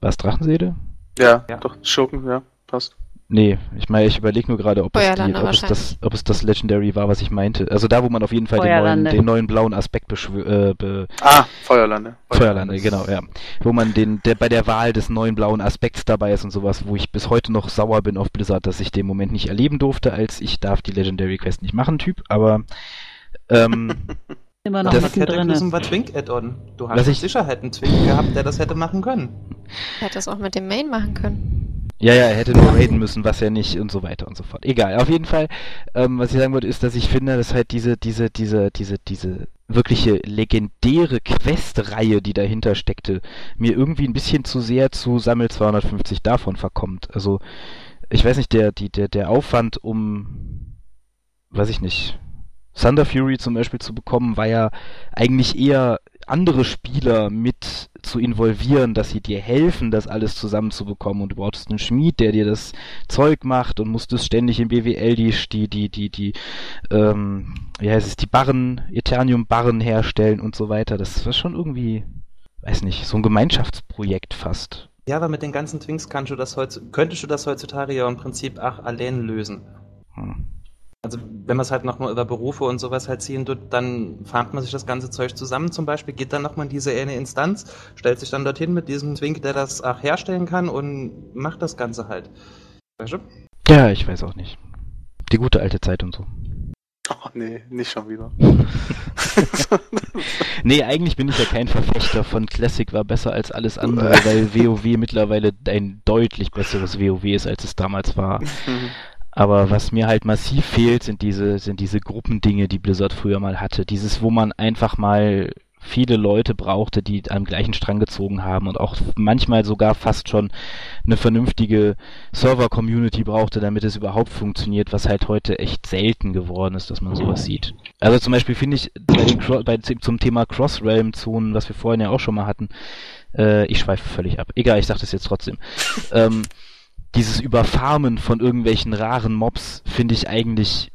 was Drachenseele? Ja, ja, doch, Schurken, ja, passt. Nee, ich meine, ich überlege nur gerade, ob, es, die, ob, es das, ob es das Legendary war, was ich meinte. Also da, wo man auf jeden Fall den neuen, den neuen blauen Aspekt beschwör, äh, be Ah, Feuerlande. Feuerlande, genau, ja. Wo man den, der bei der Wahl des neuen blauen Aspekts dabei ist und sowas, wo ich bis heute noch sauer bin auf Blizzard, dass ich den Moment nicht erleben durfte, als ich darf die Legendary Quest nicht machen, Typ, aber ähm, Immer noch das Cataclysm war Twink-Add-on. Du hast mit Sicherheit einen Twink gehabt, der das hätte machen können. Er hätte es auch mit dem Main machen können. Ja, ja, er hätte nur raiden müssen, was er nicht und so weiter und so fort. Egal. Auf jeden Fall, ähm, was ich sagen wollte, ist, dass ich finde, dass halt diese, diese, diese, diese, diese wirkliche legendäre Quest-Reihe, die dahinter steckte, mir irgendwie ein bisschen zu sehr zu Sammel 250 davon verkommt. Also, ich weiß nicht, der, die, der, der Aufwand um, weiß ich nicht, Thunder Fury zum Beispiel zu bekommen, war ja eigentlich eher andere Spieler mit zu involvieren, dass sie dir helfen, das alles zusammenzubekommen und du brauchst einen Schmied, der dir das Zeug macht und musstest ständig im BWL die, die, die, die, die, ähm, wie heißt es, die Barren, Eternium-Barren herstellen und so weiter. Das war schon irgendwie, weiß nicht, so ein Gemeinschaftsprojekt fast. Ja, aber mit den ganzen Twinks kannst du das heutz könntest du das heutzutage ja im Prinzip auch allein lösen. Hm. Also wenn man es halt nochmal über Berufe und sowas halt ziehen tut, dann farmt man sich das ganze Zeug zusammen zum Beispiel, geht dann nochmal in diese eine Instanz, stellt sich dann dorthin mit diesem Twink, der das auch herstellen kann und macht das Ganze halt. Weißt du? Ja, ich weiß auch nicht. Die gute alte Zeit und so. Oh nee, nicht schon wieder. nee, eigentlich bin ich ja kein Verfechter von Classic war besser als alles andere, weil WoW mittlerweile ein deutlich besseres WoW ist, als es damals war. Aber was mir halt massiv fehlt, sind diese, sind diese Gruppendinge, die Blizzard früher mal hatte. Dieses, wo man einfach mal viele Leute brauchte, die am gleichen Strang gezogen haben und auch manchmal sogar fast schon eine vernünftige Server-Community brauchte, damit es überhaupt funktioniert, was halt heute echt selten geworden ist, dass man sowas sieht. Also zum Beispiel finde ich bei den, bei, zum Thema Cross-Realm-Zonen, was wir vorhin ja auch schon mal hatten, äh, ich schweife völlig ab. Egal, ich sage das jetzt trotzdem. ähm, dieses Überfarmen von irgendwelchen raren Mobs finde ich eigentlich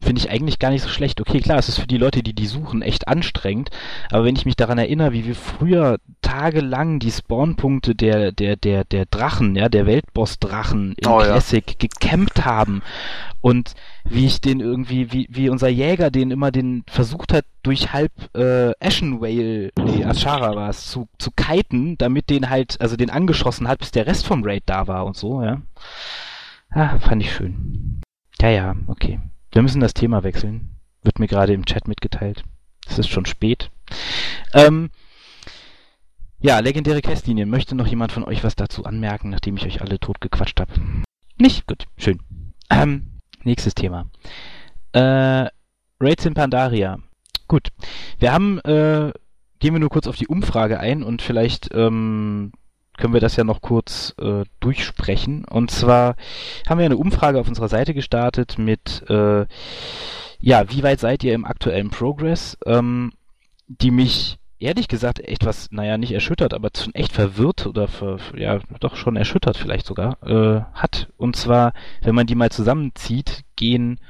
finde ich eigentlich gar nicht so schlecht. Okay, klar, es ist für die Leute, die die suchen, echt anstrengend. Aber wenn ich mich daran erinnere, wie wir früher tagelang die Spawnpunkte der der der der Drachen, ja, der Weltboss-Drachen im oh, Classic ja. gecampt haben und wie ich den irgendwie, wie, wie unser Jäger den immer den versucht hat, durch halb äh, Ashen Whale, nee, Ashara war es, zu, zu kiten, damit den halt, also den angeschossen hat, bis der Rest vom Raid da war und so, ja. Ah, fand ich schön. Ja, ja, okay. Wir müssen das Thema wechseln. Wird mir gerade im Chat mitgeteilt. Es ist schon spät. Ähm, ja, legendäre Questlinien. Möchte noch jemand von euch was dazu anmerken, nachdem ich euch alle tot gequatscht habe? Nicht? Gut, schön. Ähm, Nächstes Thema. Äh, Raids in Pandaria. Gut. Wir haben, äh, gehen wir nur kurz auf die Umfrage ein und vielleicht ähm, können wir das ja noch kurz äh, durchsprechen. Und zwar haben wir eine Umfrage auf unserer Seite gestartet mit, äh, ja, wie weit seid ihr im aktuellen Progress, ähm, die mich ehrlich gesagt echt was, naja, nicht erschüttert, aber schon echt verwirrt oder ver, ja, doch schon erschüttert vielleicht sogar, äh, hat. Und zwar, wenn man die mal zusammenzieht, gehen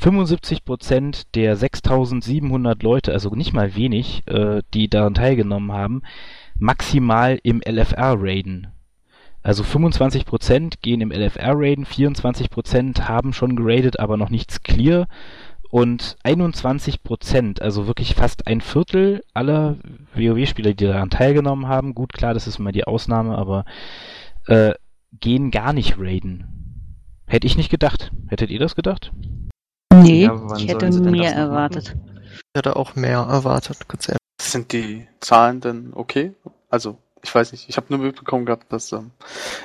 75 Prozent der 6700 Leute, also nicht mal wenig, äh, die daran teilgenommen haben, maximal im LFR raiden. Also 25 Prozent gehen im LFR raiden, 24 Prozent haben schon geradet, aber noch nichts clear und 21 Prozent, also wirklich fast ein Viertel aller WoW-Spieler, die daran teilgenommen haben, gut klar, das ist immer die Ausnahme, aber äh, gehen gar nicht raiden. Hätte ich nicht gedacht. Hättet ihr das gedacht? Nee, ja, ich hätte mehr erwartet. Ich hätte auch mehr erwartet, ganz ehrlich. Sind die Zahlen denn okay? Also, ich weiß nicht, ich habe nur mitbekommen gehabt, dass ähm,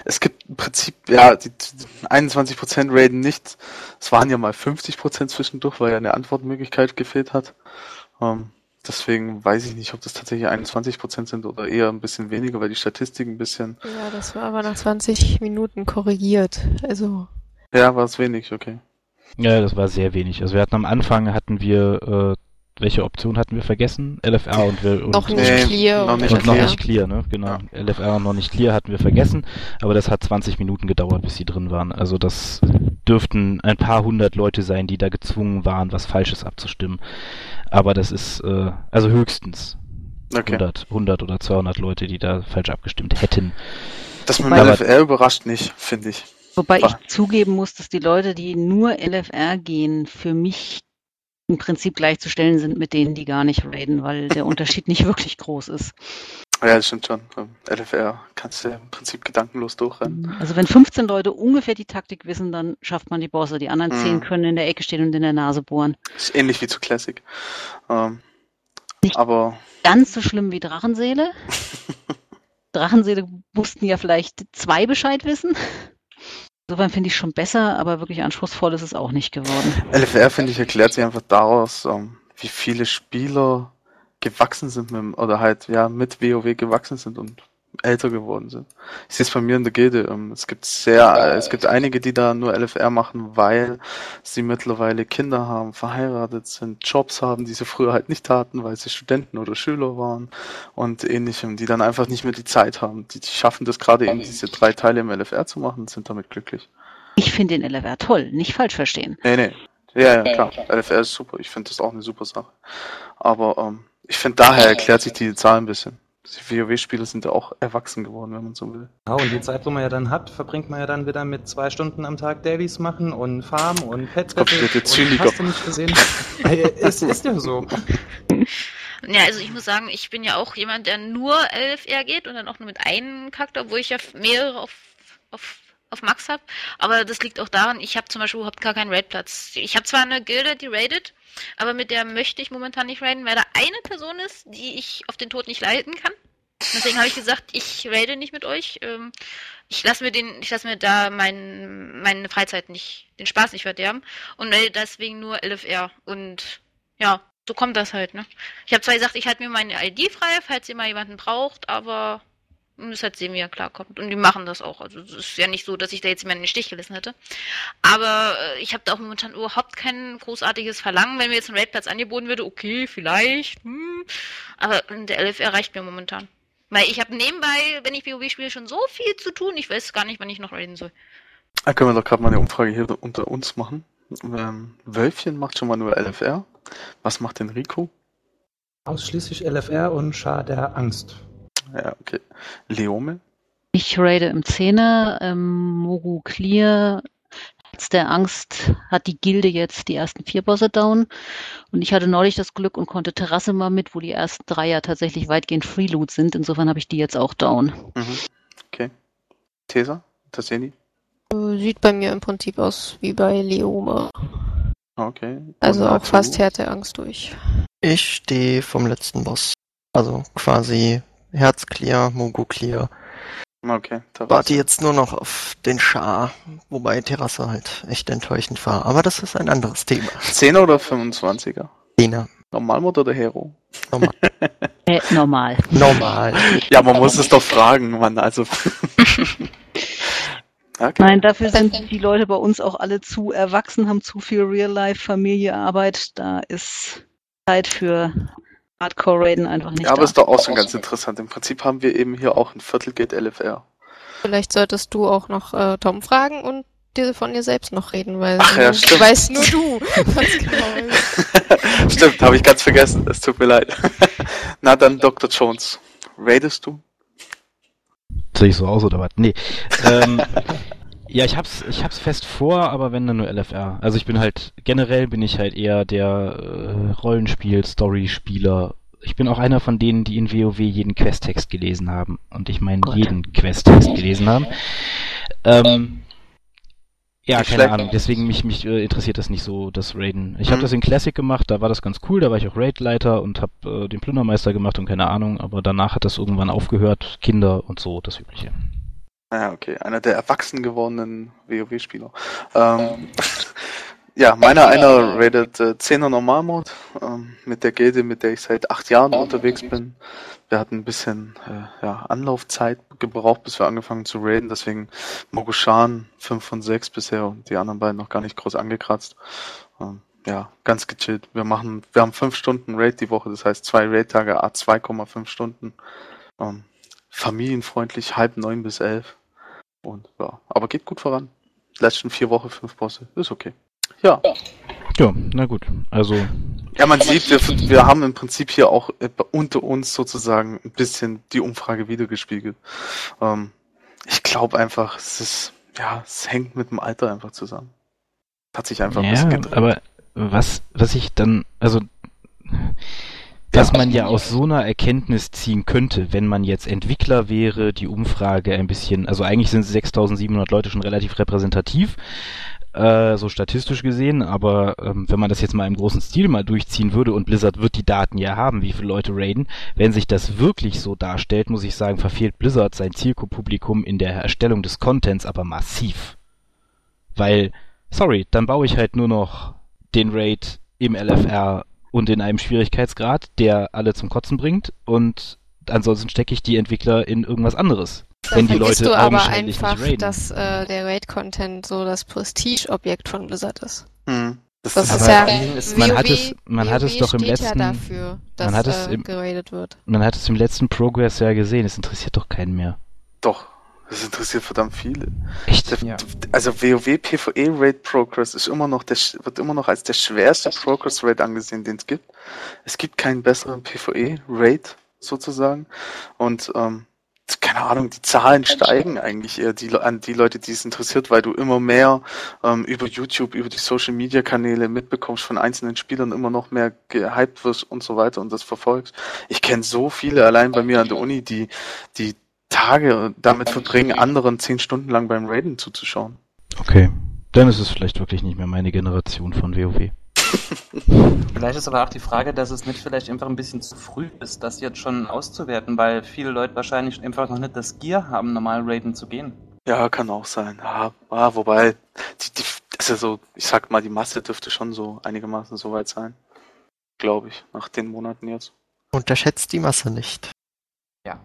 es gibt im Prinzip, ja, die, die 21% raiden nicht. Es waren ja mal 50% zwischendurch, weil ja eine Antwortmöglichkeit gefehlt hat. Ähm, deswegen weiß ich nicht, ob das tatsächlich 21% sind oder eher ein bisschen weniger, weil die Statistik ein bisschen. Ja, das war aber nach 20 Minuten korrigiert. Also. Ja, war es wenig, okay. Ja, das war sehr wenig. Also wir hatten am Anfang hatten wir äh, welche Option hatten wir vergessen? LFR und wir und noch nicht nee, clear noch nicht und clear. noch nicht clear, ne? Genau. Ja. LFR und noch nicht clear hatten wir vergessen, aber das hat 20 Minuten gedauert, bis sie drin waren. Also das dürften ein paar hundert Leute sein, die da gezwungen waren, was Falsches abzustimmen. Aber das ist äh, also höchstens okay. 100, 100 oder 200 Leute, die da falsch abgestimmt hätten. Das mit dem LFR überrascht nicht, finde ich. Wobei ich zugeben muss, dass die Leute, die nur LFR gehen, für mich im Prinzip gleichzustellen sind mit denen, die gar nicht raiden, weil der Unterschied nicht wirklich groß ist. Ja, das stimmt schon. LFR kannst du im Prinzip gedankenlos durchrennen. Also wenn 15 Leute ungefähr die Taktik wissen, dann schafft man die Bosse. Die anderen 10 mhm. können in der Ecke stehen und in der Nase bohren. Ist ähnlich wie zu Classic. Ähm, nicht aber ganz so schlimm wie Drachenseele. Drachenseele mussten ja vielleicht zwei Bescheid wissen. Insofern finde ich schon besser, aber wirklich anspruchsvoll ist es auch nicht geworden. LFR, finde ich, erklärt sich einfach daraus, ähm, wie viele Spieler gewachsen sind mit, oder halt, ja, mit WoW gewachsen sind und älter geworden sind. Ich sehe es bei mir in der Gilde. Ähm, es gibt sehr, äh, es gibt einige, die da nur LFR machen, weil sie mittlerweile Kinder haben, verheiratet sind, Jobs haben, die sie früher halt nicht hatten, weil sie Studenten oder Schüler waren und ähnlichem, die dann einfach nicht mehr die Zeit haben. Die, die schaffen das gerade eben, diese drei Teile im LFR zu machen und sind damit glücklich. Ich finde den LFR toll, nicht falsch verstehen. Nee, nee. Ja, ja, klar. LFR ist super. Ich finde das auch eine super Sache. Aber ähm, ich finde, daher erklärt sich die Zahl ein bisschen. Die WoW-Spiele sind ja auch erwachsen geworden, wenn man so will. Ja, und die Zeit, wo man ja dann hat, verbringt man ja dann wieder mit zwei Stunden am Tag Dailies machen und Farm und Pet Battle. Und hast du nicht gesehen? es ist ja so. Ja, also ich muss sagen, ich bin ja auch jemand, der nur LFR geht und dann auch nur mit einem Charakter, wo ich ja mehrere auf, auf, auf Max habe. Aber das liegt auch daran, ich habe zum Beispiel überhaupt gar keinen Raidplatz. Ich habe zwar eine Gilde, die raidet, aber mit der möchte ich momentan nicht raiden, weil da eine Person ist, die ich auf den Tod nicht leiten kann. Deswegen habe ich gesagt, ich raide nicht mit euch. Ähm, ich lasse mir den, ich lasse mir da mein, meine Freizeit nicht, den Spaß nicht verderben und raide deswegen nur LFR. Und ja, so kommt das halt, ne? Ich habe zwar gesagt, ich halte mir meine ID frei, falls ihr mal jemanden braucht, aber das hat sehen, wie er klarkommt. Und die machen das auch. Also es ist ja nicht so, dass ich da jetzt jemanden in den Stich gelassen hätte. Aber äh, ich habe da auch momentan überhaupt kein großartiges Verlangen. Wenn mir jetzt ein Raidplatz angeboten würde, okay, vielleicht. Hm. Aber der LFR reicht mir momentan. Weil ich habe nebenbei, wenn ich WoW spiele, schon so viel zu tun. Ich weiß gar nicht, wann ich noch raiden soll. Da können wir doch gerade mal eine Umfrage hier unter uns machen. Ähm, Wölfchen macht schon mal nur LFR. Was macht denn Rico? Ausschließlich LFR und Schar der Angst. Ja, okay. Leome? Ich raide im Zehner, ähm, Mogu Clear, Herz der Angst hat die Gilde jetzt die ersten vier Bosse down. Und ich hatte neulich das Glück und konnte Terrasse mal mit, wo die ersten drei ja tatsächlich weitgehend Freeloot sind. Insofern habe ich die jetzt auch down. Mhm. Okay. Tesa? Tasseni? Äh, sieht bei mir im Prinzip aus wie bei Leoma. Okay. Also auch fast Herz der Angst durch. Ich stehe vom letzten Boss. Also quasi Herz clear, Mogo clear. Okay, Terrasse. Warte jetzt nur noch auf den Schar, wobei Terrasse halt echt enttäuschend war. Aber das ist ein anderes Thema. 10er oder 25er? 10er. Normalmod oder Hero? Normal. äh, normal. Normal. Ja, man muss es doch fragen, Mann. Also. okay. Nein, dafür sind die Leute bei uns auch alle zu erwachsen, haben zu viel Real-Life, Familie, Arbeit. Da ist Zeit für Hardcore-Raiden einfach nicht. Ja, aber da. ist doch auch so ganz interessant. Im Prinzip haben wir eben hier auch ein Viertelgate LFR. Vielleicht solltest du auch noch äh, Tom fragen und dir von dir selbst noch reden, weil Ach, ja, stimmt. weißt nur du, was genau ist. stimmt, habe ich ganz vergessen. Es tut mir leid. Na dann, Dr. Jones, raidest du? Sehe ich so aus oder was? Nee. ähm, ja, ich hab's, ich hab's fest vor, aber wenn dann nur LFR. Also ich bin halt, generell bin ich halt eher der äh, Rollenspiel-Story-Spieler. Ich bin auch einer von denen, die in WoW jeden Questtext gelesen haben. Und ich meine jeden Questtext gelesen haben. Ähm, Ja, keine schlecht. Ahnung. Deswegen mich, mich äh, interessiert das nicht so, das Raiden. Ich mhm. habe das in Classic gemacht, da war das ganz cool, da war ich auch Raid-Leiter und habe äh, den Plündermeister gemacht und keine Ahnung, aber danach hat das irgendwann aufgehört, Kinder und so, das Übliche. Ja, okay. Einer der erwachsen gewordenen WoW-Spieler. Ähm, ja, meiner einer rated äh, 10er Normalmod ähm, mit der Gilde, mit der ich seit acht Jahren unterwegs bin. Wir hatten ein bisschen äh, ja, Anlaufzeit gebraucht, bis wir angefangen zu raiden. Deswegen Mogushan 5 von 6 bisher und die anderen beiden noch gar nicht groß angekratzt. Ähm, ja, ganz gechillt. Wir machen, wir haben 5 Stunden Raid die Woche, das heißt zwei Raid-Tage, a 2,5 Stunden. Ähm, familienfreundlich, halb neun bis elf. Und ja, aber geht gut voran. Letzten vier Wochen, fünf Bosse, ist okay. Ja. Ja, na gut. Also. Ja, man sieht, wir, wir haben im Prinzip hier auch unter uns sozusagen ein bisschen die Umfrage wiedergespiegelt. Ähm, ich glaube einfach, es ist, ja, es hängt mit dem Alter einfach zusammen. Hat sich einfach ein bisschen gedreht. Aber was, was ich dann, also dass man ja aus so einer Erkenntnis ziehen könnte, wenn man jetzt Entwickler wäre, die Umfrage ein bisschen, also eigentlich sind 6700 Leute schon relativ repräsentativ, äh, so statistisch gesehen, aber ähm, wenn man das jetzt mal im großen Stil mal durchziehen würde und Blizzard wird die Daten ja haben, wie viele Leute raiden, wenn sich das wirklich so darstellt, muss ich sagen, verfehlt Blizzard sein Zielpublikum in der Erstellung des Contents aber massiv. Weil, sorry, dann baue ich halt nur noch den Raid im LFR und in einem Schwierigkeitsgrad, der alle zum Kotzen bringt und ansonsten stecke ich die Entwickler in irgendwas anderes. Da wenn die Leute du aber einfach, dass äh, der Raid-Content so das Prestige-Objekt von Blizzard ist. Hm. Das, das ist ja, ist, man WoW, hat es, man WoW hat es doch im letzten, ja dafür, dass, man hat es äh, im, wird. Man hat es im letzten Progress ja gesehen. Es interessiert doch keinen mehr. Doch. Das interessiert verdammt viele. Echt? Der, ja. Also WoW PvE Raid Progress ist immer noch der, wird immer noch als der schwerste Progress Raid angesehen, den es gibt. Es gibt keinen besseren PvE Raid sozusagen. Und ähm, keine Ahnung, die Zahlen steigen eigentlich eher die, an die Leute, die es interessiert, weil du immer mehr ähm, über YouTube, über die Social Media Kanäle mitbekommst von einzelnen Spielern, immer noch mehr gehypt wirst und so weiter und das verfolgst. Ich kenne so viele allein bei mir an der Uni, die, die Tage damit verbringen, anderen zehn Stunden lang beim Raiden zuzuschauen. Okay. Dann ist es vielleicht wirklich nicht mehr meine Generation von WoW. vielleicht ist aber auch die Frage, dass es nicht vielleicht einfach ein bisschen zu früh ist, das jetzt schon auszuwerten, weil viele Leute wahrscheinlich einfach noch nicht das Gear haben, normal Raiden zu gehen. Ja, kann auch sein. Ja, ja wobei, die, die, also so, ich sag mal, die Masse dürfte schon so einigermaßen so weit sein. Glaube ich, nach den Monaten jetzt. Unterschätzt die Masse nicht. Ja.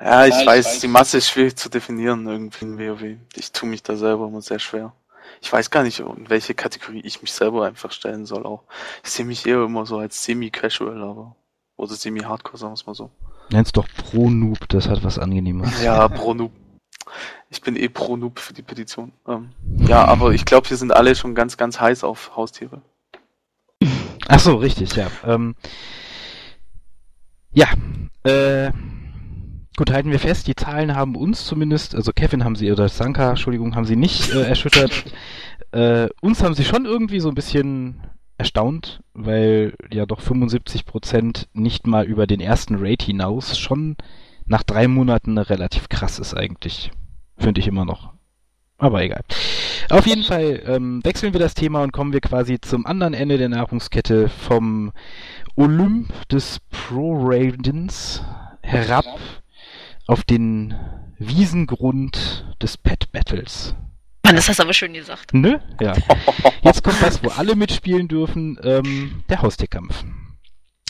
Ja, ich, ja, weiß, ich weiß, die Masse ist schwierig zu definieren irgendwie in WoW. Ich tue mich da selber immer sehr schwer. Ich weiß gar nicht, in welche Kategorie ich mich selber einfach stellen soll auch. Ich sehe mich eher immer so als semi-casual, aber. Oder semi-hardcore, sagen wir es mal so. Nenn's doch Pro-Noob, das hat was Angenehmes. Ja, Pro-Noob. Ich bin eh Pro-Noob für die Petition. Ähm, ja, aber ich glaube, wir sind alle schon ganz, ganz heiß auf Haustiere. Ach so, richtig, ja. Ähm, ja, äh, Gut, halten wir fest, die Zahlen haben uns zumindest, also Kevin haben sie, oder Sanka, Entschuldigung, haben sie nicht äh, erschüttert. Äh, uns haben sie schon irgendwie so ein bisschen erstaunt, weil ja doch 75% nicht mal über den ersten Rate hinaus schon nach drei Monaten relativ krass ist eigentlich. Finde ich immer noch. Aber egal. Auf jeden Fall ähm, wechseln wir das Thema und kommen wir quasi zum anderen Ende der Nahrungskette vom Olymp des Pro-Raidens herab auf den Wiesengrund des Pet Battles. Mann, das hast du aber schön gesagt. Nö? Ja. Jetzt kommt das, wo alle mitspielen dürfen, ähm, der Haustierkampf.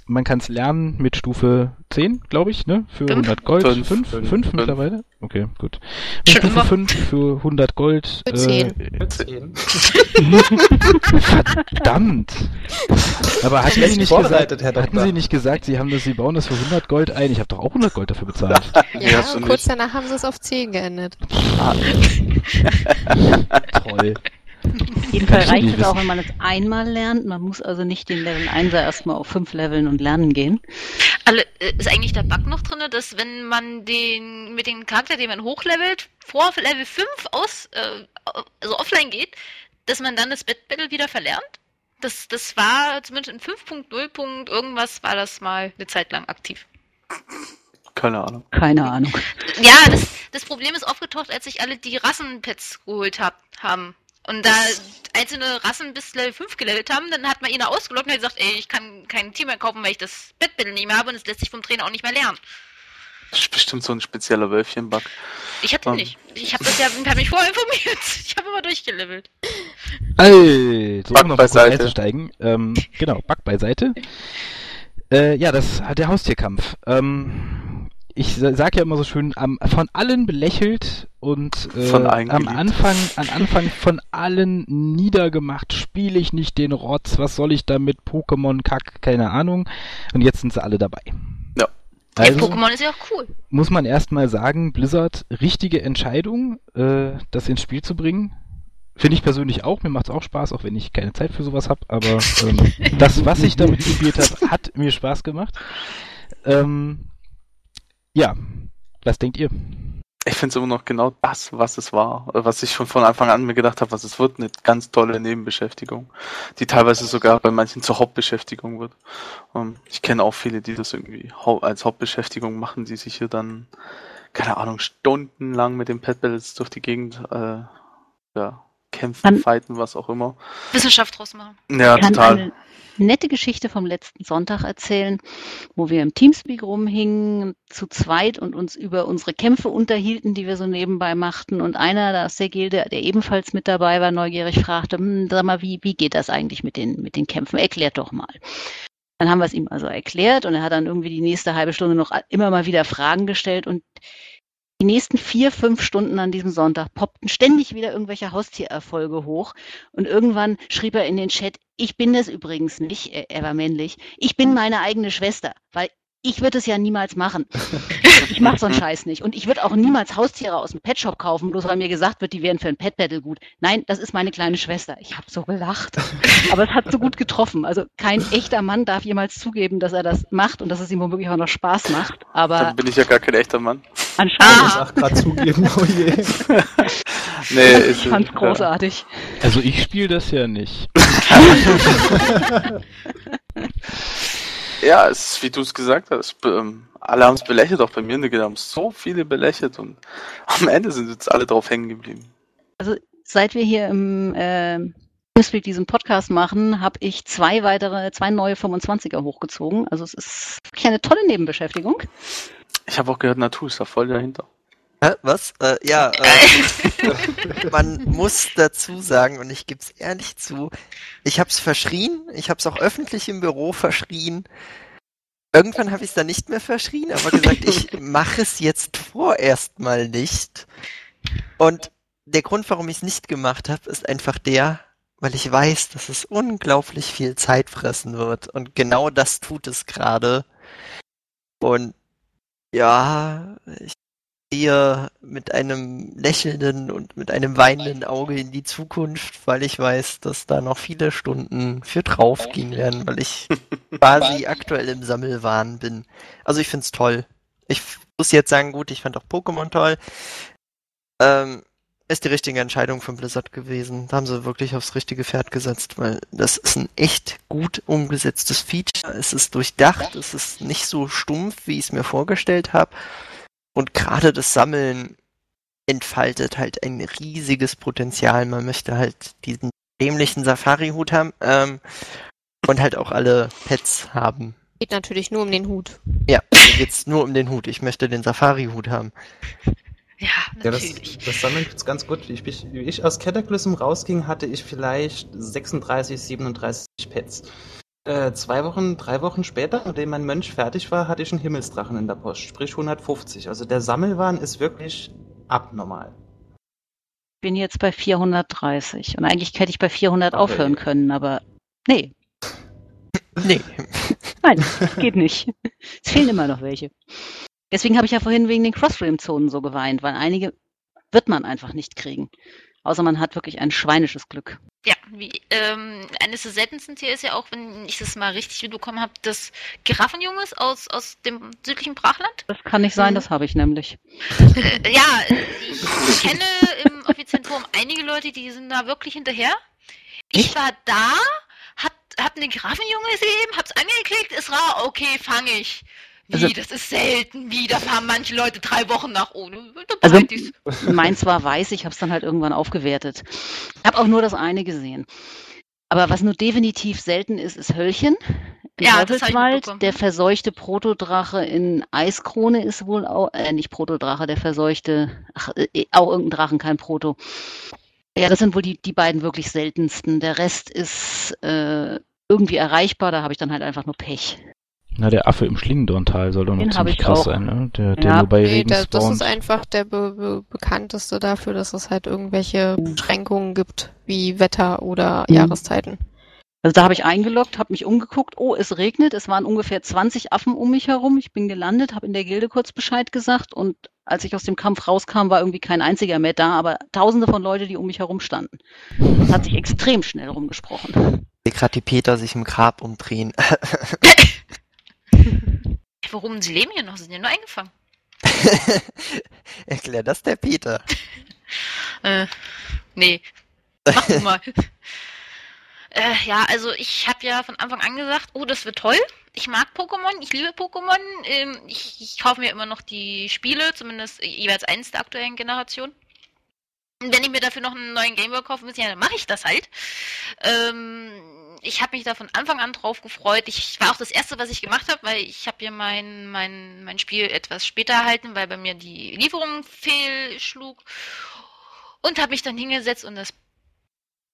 Man kann es lernen mit Stufe 10, glaube ich, ne? Für fünf? 100 Gold. 5, 5, 5, 5 mittlerweile? Okay, gut. Schon Stufe immer. 5 für 100 Gold. Für 10. Äh, 10. Verdammt! Aber hatten Sie, nicht gesagt, hatten Sie nicht gesagt, Sie, haben das, Sie bauen das für 100 Gold ein? Ich habe doch auch 100 Gold dafür bezahlt. Ja, kurz danach haben Sie es auf 10 geändert. Ah. Toll. Auf jeden Fall reicht es auch, wenn man es einmal lernt. Man muss also nicht den Level 1 erstmal auf 5 Leveln und lernen gehen. Alle, äh, ist eigentlich der Bug noch drin, dass wenn man den mit dem Charakter, den man hochlevelt, vor Level 5 aus, äh, also offline geht, dass man dann das Battle wieder verlernt? Das, das war zumindest in 5.0. irgendwas war das mal eine Zeit lang aktiv. Keine Ahnung. Keine Ahnung. Ja, das, das Problem ist aufgetaucht, als sich alle die Rassenpads geholt hab, haben. Und da einzelne Rassen bis Level 5 gelevelt haben, dann hat man ihn ausgelockt und hat gesagt, ey, ich kann kein Team mehr kaufen, weil ich das Bettbattle nicht mehr habe und es lässt sich vom Trainer auch nicht mehr lernen. Das ist bestimmt so ein spezieller Wölfchen-Bug. Ich hatte um. nicht. Ich habe das ja hab mich vorher informiert. Ich habe immer durchgelevelt. Also, um noch mal einzusteigen. Ähm, genau, Bug beiseite. Äh, ja, das hat der Haustierkampf. Ähm, ich sage ja immer so schön, am, von allen belächelt und äh, am Anfang, am Anfang von allen niedergemacht, spiele ich nicht den Rotz, was soll ich damit, Pokémon, Kack, keine Ahnung. Und jetzt sind sie alle dabei. Also, ja, Pokémon ist ja auch cool. Muss man erstmal sagen, Blizzard, richtige Entscheidung, äh, das ins Spiel zu bringen. Finde ich persönlich auch, mir macht es auch Spaß, auch wenn ich keine Zeit für sowas habe, aber ähm, das, was ich damit gespielt habe, hat mir Spaß gemacht. Ähm, ja, was denkt ihr? ich finde es immer noch genau das, was es war, was ich schon von Anfang an mir gedacht habe, was es wird, eine ganz tolle Nebenbeschäftigung, die teilweise sogar bei manchen zur Hauptbeschäftigung wird. Und ich kenne auch viele, die das irgendwie als Hauptbeschäftigung machen, die sich hier dann, keine Ahnung, stundenlang mit den Petballs durch die Gegend äh, ja, kämpfen, An fighten, was auch immer. Wissenschaft draus machen. Ja, total nette Geschichte vom letzten Sonntag erzählen, wo wir im Teamspeak rumhingen, zu zweit und uns über unsere Kämpfe unterhielten, die wir so nebenbei machten. Und einer da aus der Gilde, der ebenfalls mit dabei war, neugierig fragte, hm, sag mal, wie, wie geht das eigentlich mit den, mit den Kämpfen? Erklärt doch mal. Dann haben wir es ihm also erklärt und er hat dann irgendwie die nächste halbe Stunde noch immer mal wieder Fragen gestellt und die nächsten vier, fünf Stunden an diesem Sonntag poppten ständig wieder irgendwelche Haustiererfolge hoch. Und irgendwann schrieb er in den Chat, ich bin das übrigens nicht, er war männlich, ich bin meine eigene Schwester, weil ich würde es ja niemals machen. Ich mache so einen Scheiß nicht. Und ich würde auch niemals Haustiere aus dem Petshop kaufen, bloß weil mir gesagt wird, die wären für ein Pet Battle gut. Nein, das ist meine kleine Schwester. Ich habe so gelacht. Aber es hat so gut getroffen. Also kein echter Mann darf jemals zugeben, dass er das macht und dass es ihm womöglich auch noch Spaß macht. Aber Dann bin ich ja gar kein echter Mann. Anscheinend. Ah. Ich gerade zugeben, oh je. nee, ich fand's großartig. Also ich spiele das ja nicht. Ja, es ist, wie du es gesagt hast, ähm, alle haben es belächelt, auch bei mir in der haben so viele belächelt und am Ende sind jetzt alle drauf hängen geblieben. Also seit wir hier im äh, diesen Podcast machen, habe ich zwei weitere, zwei neue 25er hochgezogen. Also es ist wirklich eine tolle Nebenbeschäftigung. Ich habe auch gehört, Natur ist da voll dahinter. Hä, was? Äh, ja, äh, man muss dazu sagen, und ich gebe es ehrlich zu, ich habe es verschrien, ich habe es auch öffentlich im Büro verschrien. Irgendwann habe ich es dann nicht mehr verschrien, aber gesagt, ich mache es jetzt vorerst mal nicht. Und der Grund, warum ich es nicht gemacht habe, ist einfach der, weil ich weiß, dass es unglaublich viel Zeit fressen wird. Und genau das tut es gerade. Und ja, ich gehe mit einem lächelnden und mit einem weinenden Auge in die Zukunft, weil ich weiß, dass da noch viele Stunden für drauf gehen werden, weil ich quasi aktuell im Sammelwahn bin. Also ich find's toll. Ich muss jetzt sagen, gut, ich fand auch Pokémon toll. Ähm, ist die richtige Entscheidung von Blizzard gewesen. Da haben sie wirklich aufs richtige Pferd gesetzt, weil das ist ein echt gut umgesetztes Feature. Es ist durchdacht, es ist nicht so stumpf, wie ich es mir vorgestellt habe. Und gerade das Sammeln entfaltet halt ein riesiges Potenzial. Man möchte halt diesen dämlichen Safari-Hut haben ähm, und halt auch alle Pets haben. Geht natürlich nur um den Hut. Ja, geht's nur um den Hut. Ich möchte den Safari-Hut haben. Ja, natürlich. Ja, das, das Sammeln ist ganz gut. Wie ich, wie ich aus Cataclysm rausging, hatte ich vielleicht 36, 37 Pets. Äh, zwei Wochen, drei Wochen später, nachdem mein Mönch fertig war, hatte ich einen Himmelsdrachen in der Post, sprich 150. Also der Sammelwahn ist wirklich abnormal. Ich bin jetzt bei 430 und eigentlich hätte ich bei 400 okay. aufhören können, aber nee. nee. Nein, geht nicht. Es fehlen immer noch welche. Deswegen habe ich ja vorhin wegen den Crossframe-Zonen so geweint, weil einige wird man einfach nicht kriegen. Außer man hat wirklich ein schweinisches Glück. Ja, wie, ähm, eines der seltensten Tiere ist ja auch, wenn ich das mal richtig mitbekommen habe, das Giraffenjunges aus, aus dem südlichen Brachland. Das kann nicht sein, mhm. das habe ich nämlich. Äh, ja, ich kenne im offiziellen Forum einige Leute, die sind da wirklich hinterher. Ich war da, hab, hab eine Giraffenjunge gesehen, hab's angeklickt, ist rar, okay, fange ich. Wie, also, das ist selten. Wie, da fahren manche Leute drei Wochen nach ohne. Also, meins war weiß, ich habe es dann halt irgendwann aufgewertet. Ich habe auch nur das eine gesehen. Aber was nur definitiv selten ist, ist Höllchen. Im ja, Teufelswald. Der verseuchte Protodrache in Eiskrone ist wohl auch, äh, nicht Protodrache, der verseuchte, ach, äh, auch irgendein Drachen, kein Proto. Ja, das sind wohl die, die beiden wirklich seltensten. Der Rest ist äh, irgendwie erreichbar, da habe ich dann halt einfach nur Pech. Na, der Affe im Schlingendorntal soll doch noch Den ziemlich krass auch. sein, ne? Der, der ja, nur bei nee, Regen der, Das ist einfach der be be bekannteste dafür, dass es halt irgendwelche Beschränkungen gibt, wie Wetter oder mhm. Jahreszeiten. Also da habe ich eingeloggt, habe mich umgeguckt, oh, es regnet, es waren ungefähr 20 Affen um mich herum. Ich bin gelandet, habe in der Gilde kurz Bescheid gesagt und als ich aus dem Kampf rauskam, war irgendwie kein einziger mehr da, aber tausende von Leuten, die um mich herum standen. Das hat sich extrem schnell rumgesprochen. Gerade die Peter sich im Grab umdrehen. Warum? Sie leben hier noch, sie sind ja nur eingefangen. Erklär das der Peter. äh, nee. Mach du mal. Äh, ja, also ich habe ja von Anfang an gesagt, oh, das wird toll. Ich mag Pokémon, ich liebe Pokémon. Ähm, ich, ich kaufe mir immer noch die Spiele, zumindest jeweils eins der aktuellen Generation. Und wenn ich mir dafür noch einen neuen Gameboy kaufen muss, ja, dann mache ich das halt. Ähm, ich habe mich da von Anfang an drauf gefreut. Ich war auch das erste, was ich gemacht habe, weil ich habe ja mein, mein, mein Spiel etwas später erhalten, weil bei mir die Lieferung fehlschlug. Und habe mich dann hingesetzt und das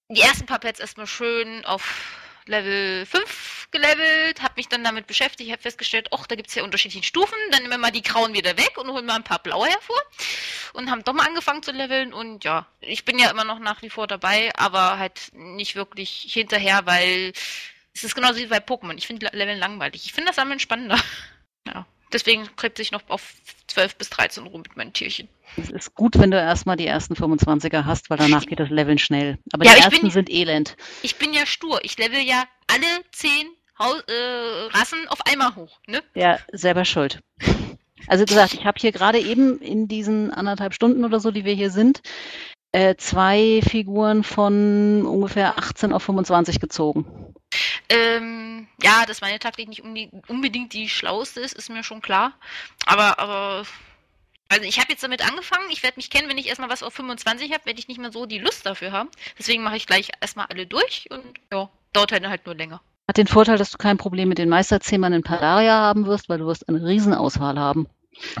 die ersten paar Pets erstmal schön auf Level 5 gelevelt, habe mich dann damit beschäftigt, habe festgestellt, ach, da gibt es ja unterschiedliche Stufen, dann nehmen wir mal die grauen wieder weg und holen mal ein paar blaue hervor und haben doch mal angefangen zu leveln und ja, ich bin ja immer noch nach wie vor dabei, aber halt nicht wirklich hinterher, weil es ist genauso wie bei Pokémon. Ich finde Leveln langweilig. Ich finde das Sammeln spannender. Ja. Deswegen kriegt sich noch auf 12 bis 13 rum mit meinen Tierchen. Es ist gut, wenn du erstmal die ersten 25er hast, weil danach geht das Leveln schnell. Aber ja, die ersten bin, sind elend. Ich bin ja stur. Ich level ja alle 10 Haus, äh, Rassen auf einmal hoch. Ne? Ja, selber schuld. Also gesagt, ich habe hier gerade eben in diesen anderthalb Stunden oder so, die wir hier sind, äh, zwei Figuren von ungefähr 18 auf 25 gezogen. Ähm, ja, dass meine Taktik nicht unbedingt die schlauste ist, ist mir schon klar. Aber, aber also ich habe jetzt damit angefangen, ich werde mich kennen, wenn ich erstmal was auf 25 habe, werde ich nicht mehr so die Lust dafür haben. Deswegen mache ich gleich erstmal alle durch und ja, dauert halt, halt nur länger. Hat den Vorteil, dass du kein Problem mit den Meisterzähmern in Palaria haben wirst, weil du wirst eine Riesenauswahl haben.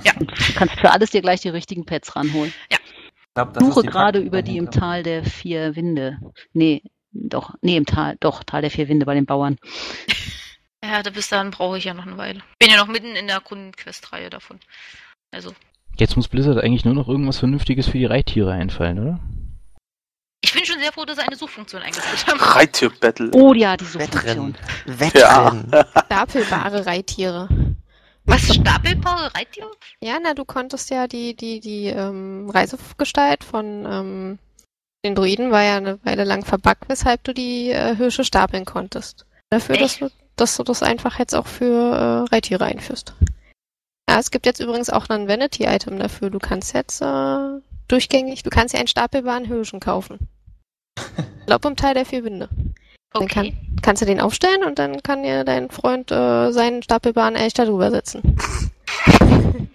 Ja. Und du kannst für alles dir gleich die richtigen Pets ranholen. Ja. Ich glaub, suche gerade über die im Tal der vier Winde. Nee, doch, nee, im Tal, doch, Tal der vier Winde bei den Bauern. Ja, bis dahin brauche ich ja noch eine Weile. Bin ja noch mitten in der Kundenquest-Reihe davon. Also. Jetzt muss Blizzard eigentlich nur noch irgendwas Vernünftiges für die Reittiere einfallen, oder? Ich bin schon sehr froh, dass sie eine Suchfunktion eingeführt haben. Reittier-Battle. Oh ja, die Suchfunktion. Wettrennen. Ja. Stapelbare Reittiere. Was, stapelbare Reittiere? Ja, na, du konntest ja die, die, die ähm, Reisegestalt von ähm, den Druiden war ja eine Weile lang verbuggt, weshalb du die äh, Hirsche stapeln konntest. Dafür, dass du, dass du das einfach jetzt auch für äh, Reittiere einführst. Ja, es gibt jetzt übrigens auch ein Vanity-Item dafür. Du kannst jetzt äh, durchgängig, du kannst ja einen stapelbaren Hirschen kaufen. Ich glaube im Teil der vier Winde. Okay. Dann kann, kannst du den aufstellen und dann kann dir dein Freund äh, seinen stapelbaren Elch darüber setzen.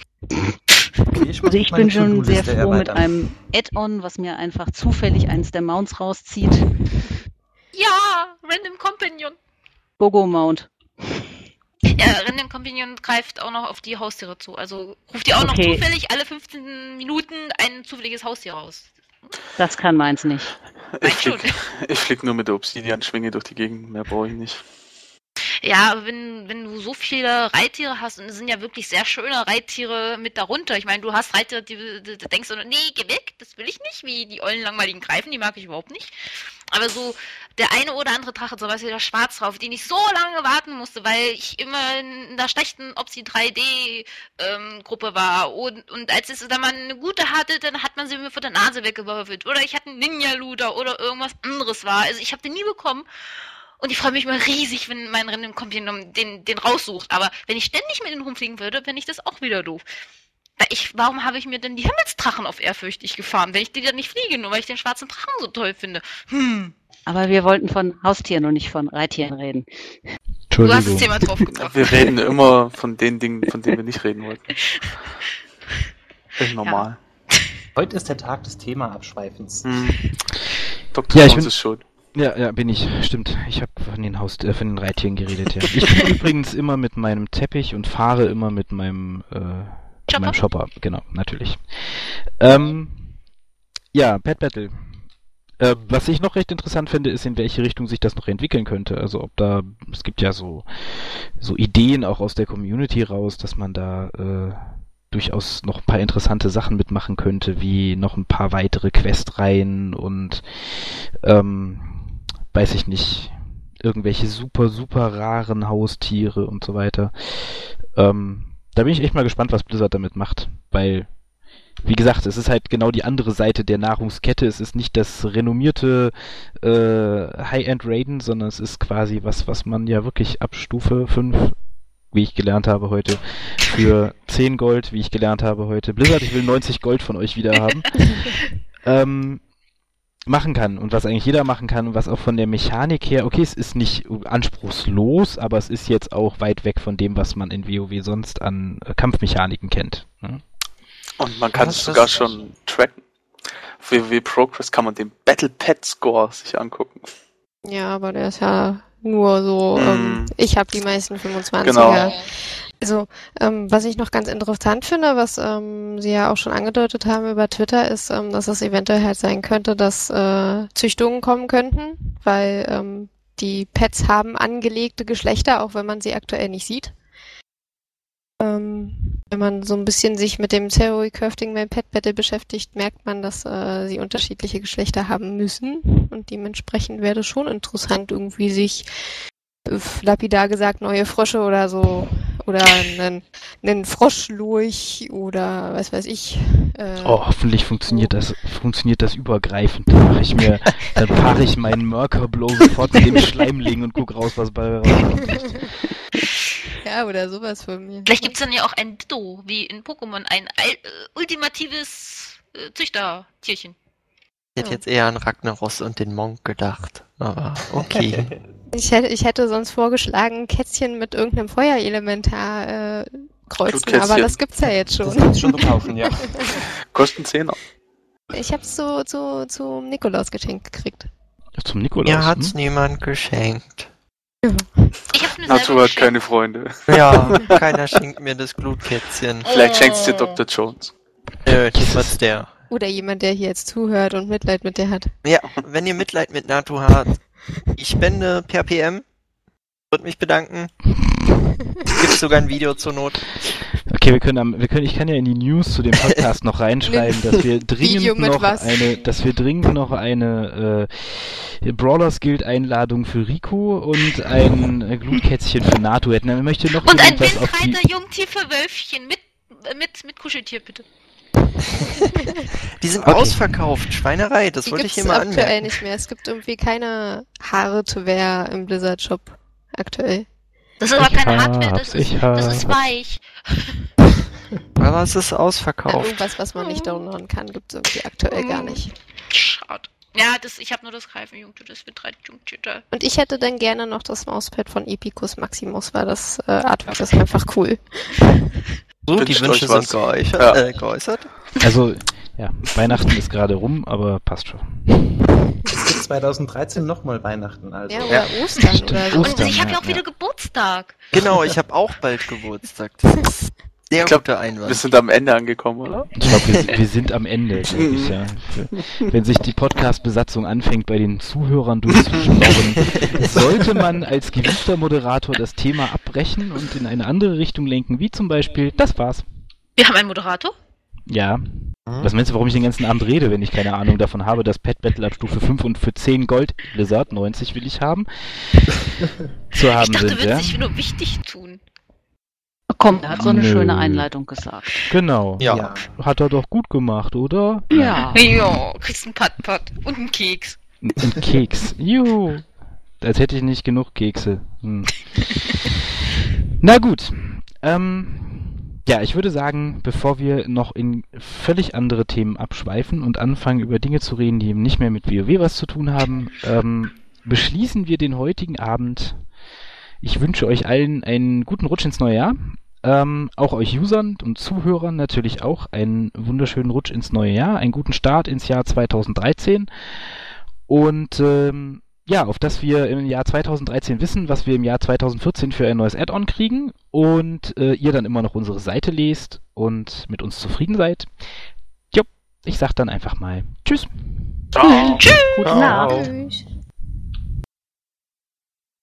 Okay, ich also ich bin schon sehr froh mit einem Add-on, was mir einfach zufällig eins der Mounts rauszieht. Ja, Random Companion. Gogo Mount. Ja, Random Companion greift auch noch auf die Haustiere zu. Also ruft ihr auch okay. noch zufällig alle 15 Minuten ein zufälliges Haustier raus. Das kann meins nicht. Ich flieg, ich flieg nur mit der Obsidian-Schwinge durch die Gegend, mehr brauche ich nicht. Ja, wenn, wenn du so viele Reittiere hast, und es sind ja wirklich sehr schöne Reittiere mit darunter. Ich meine, du hast Reittiere, die, die, die denkst du, nee, geh weg, das will ich nicht, wie die ollen langweiligen Greifen, die mag ich überhaupt nicht. Aber so der eine oder andere Drache, zum Beispiel der Schwarzrauf, den ich so lange warten musste, weil ich immer in der schlechten Opsi 3D-Gruppe ähm, war. Und, und als es dann mal eine gute hatte, dann hat man sie mir vor der Nase weggewürfelt. Oder ich hatte einen Ninja-Luder oder irgendwas anderes war. Also ich habe den nie bekommen. Und ich freue mich mal riesig, wenn mein Rennen im Kompendium den, den raussucht. Aber wenn ich ständig mit dem rumfliegen würde, fände ich das auch wieder doof. Ich, warum habe ich mir denn die Himmelsdrachen auf ehrfürchtig gefahren, wenn ich die dann nicht fliege, nur weil ich den schwarzen Drachen so toll finde? Hm. Aber wir wollten von Haustieren und nicht von Reittieren reden. Du hast das Thema drauf gebracht. Wir reden immer von den Dingen, von denen wir nicht reden wollten. Ist normal. Ja. Heute ist der Tag des Thema-Abschweifens. Hm. Dr. Ja, ich bin, ist schon. Ja, ja, bin ich. Stimmt. Ich habe von den Haus, äh, von den Reittieren geredet. Ja. Ich bin übrigens immer mit meinem Teppich und fahre immer mit meinem, äh, Shopper? meinem Shopper. Genau, natürlich. Ähm, ja, Pet Battle. Äh, was ich noch recht interessant finde, ist, in welche Richtung sich das noch entwickeln könnte. Also ob da, es gibt ja so, so Ideen auch aus der Community raus, dass man da äh, durchaus noch ein paar interessante Sachen mitmachen könnte, wie noch ein paar weitere Questreihen und ähm, weiß ich nicht, irgendwelche super, super raren Haustiere und so weiter. Ähm, da bin ich echt mal gespannt, was Blizzard damit macht, weil wie gesagt, es ist halt genau die andere Seite der Nahrungskette. Es ist nicht das renommierte äh, High-End Raiden, sondern es ist quasi was, was man ja wirklich ab Stufe 5, wie ich gelernt habe heute, für 10 Gold, wie ich gelernt habe heute. Blizzard, ich will 90 Gold von euch wieder haben. ähm, machen kann und was eigentlich jeder machen kann und was auch von der Mechanik her, okay, es ist nicht anspruchslos, aber es ist jetzt auch weit weg von dem, was man in WoW sonst an äh, Kampfmechaniken kennt. Ne? Und man kann es sogar schon tracken. Auf WoW Progress kann man den Battle Pet Score sich angucken. Ja, aber der ist ja nur so, mm. ähm, ich habe die meisten 25er. Genau. Also, ähm, was ich noch ganz interessant finde, was ähm, Sie ja auch schon angedeutet haben über Twitter, ist, ähm, dass es eventuell halt sein könnte, dass äh, Züchtungen kommen könnten, weil ähm, die Pets haben angelegte Geschlechter, auch wenn man sie aktuell nicht sieht. Ähm, wenn man so ein bisschen sich mit dem Theory Crafting beim Pet Battle beschäftigt, merkt man, dass äh, sie unterschiedliche Geschlechter haben müssen. Und dementsprechend wäre es schon interessant, irgendwie sich äh, lapidar gesagt neue Frösche oder so oder einen, einen Froschlurch oder was weiß ich. Äh, oh, hoffentlich funktioniert so. das, funktioniert das übergreifend. Dann mache ich mir, dann fahre ich meinen Merker-Blow sofort mit dem Schleimling und guck raus, was bei rauskommt. Ja, oder sowas von mir. Vielleicht gibt es dann ja auch ein Ditto, wie in Pokémon, ein äh, ultimatives äh, Züchtertierchen. Ich hätte jetzt eher an Ragnaros und den Monk gedacht. Aber okay. ich, hätte, ich hätte sonst vorgeschlagen, Kätzchen mit irgendeinem Feuerelementar äh, kreuzen, aber das gibt's ja jetzt schon. Das gibt's schon zu kaufen, ja. Kosten 10 Ich hab's zu, zu, zum Nikolaus geschenkt gekriegt. Zum Nikolaus? Ja, hat's hm? niemand geschenkt. Ich hab's mir Natur hat keine Freunde. Ja, keiner schenkt mir das Glutkätzchen. Vielleicht oh. schenkt's dir Dr. Jones. Nö, niemals der. Oder jemand, der hier jetzt zuhört und Mitleid mit dir hat. Ja, wenn ihr Mitleid mit Nato habt, ich spende per PM. Würde mich bedanken. Gibt sogar ein Video zur Not. Okay, wir können, am, wir können, ich kann ja in die News zu dem Podcast noch reinschreiben, dass wir dringend noch was? eine, dass wir dringend noch eine äh, Brawlers Guild Einladung für Rico und ein äh, Glutkätzchen für NATO hätten. Ich möchte noch und ein Windreiter Jungtier für Wölfchen mit, mit, mit Kuscheltier bitte. Die sind okay. ausverkauft. Schweinerei, das Die wollte ich immer anmerken. aktuell nicht mehr. Es gibt irgendwie keine Haare to wear im Blizzard Shop aktuell. Das ist aber keine Hardware, das ist, das ist weich. aber es ist ausverkauft. Irgendwas, was man nicht downloaden kann, gibt es irgendwie aktuell gar nicht. Schade. Ja, das, ich habe nur das Greifenjungtier, das wird drei Jungtier. Und ich hätte dann gerne noch das Mauspad von Epicus Maximus, weil das äh, Artwork ist einfach cool. So, die Wünsche sind geäußert, ja. äh, geäußert. Also, ja, Weihnachten ist gerade rum, aber passt schon. Es gibt 2013 nochmal Weihnachten, also. Ja, oder ja. Ostern Stimmt. oder so. Und ich habe ja auch wieder Geburtstag. Genau, ich habe auch bald Geburtstag. Sehr ich glaub, guter Einwand. Wir sind am Ende angekommen, oder? Ich glaube, wir, wir, sind am Ende, glaube ich, ja. Wenn sich die Podcast-Besatzung anfängt, bei den Zuhörern durchzuschauen, sollte man als gewiefter Moderator das Thema abbrechen und in eine andere Richtung lenken, wie zum Beispiel, das war's. Wir haben einen Moderator? Ja. Was meinst du, warum ich den ganzen Abend rede, wenn ich keine Ahnung davon habe, dass Pet Battle ab Stufe 5 und für 10 Gold Blizzard 90 will ich haben. zu haben ich dachte, sind, du würdest ja? sich nur wichtig tun. Komm, er hat so eine Nö. schöne Einleitung gesagt. Genau. Ja. ja. Hat er doch gut gemacht, oder? Ja. Ja, kriegst einen Pat-Pat und einen Keks. Ein Keks. Juhu. Als hätte ich nicht genug Kekse. Hm. Na gut. Ähm, ja, ich würde sagen, bevor wir noch in völlig andere Themen abschweifen und anfangen, über Dinge zu reden, die nicht mehr mit WoW was zu tun haben, ähm, beschließen wir den heutigen Abend. Ich wünsche euch allen einen guten Rutsch ins neue Jahr. Ähm, auch euch Usern und Zuhörern natürlich auch einen wunderschönen Rutsch ins neue Jahr, einen guten Start ins Jahr 2013. Und ähm, ja, auf das wir im Jahr 2013 wissen, was wir im Jahr 2014 für ein neues Add-on kriegen und äh, ihr dann immer noch unsere Seite lest und mit uns zufrieden seid. Jo, ich sag dann einfach mal Tschüss. Ciao. Tschüss. Guten Abend. Tschüss.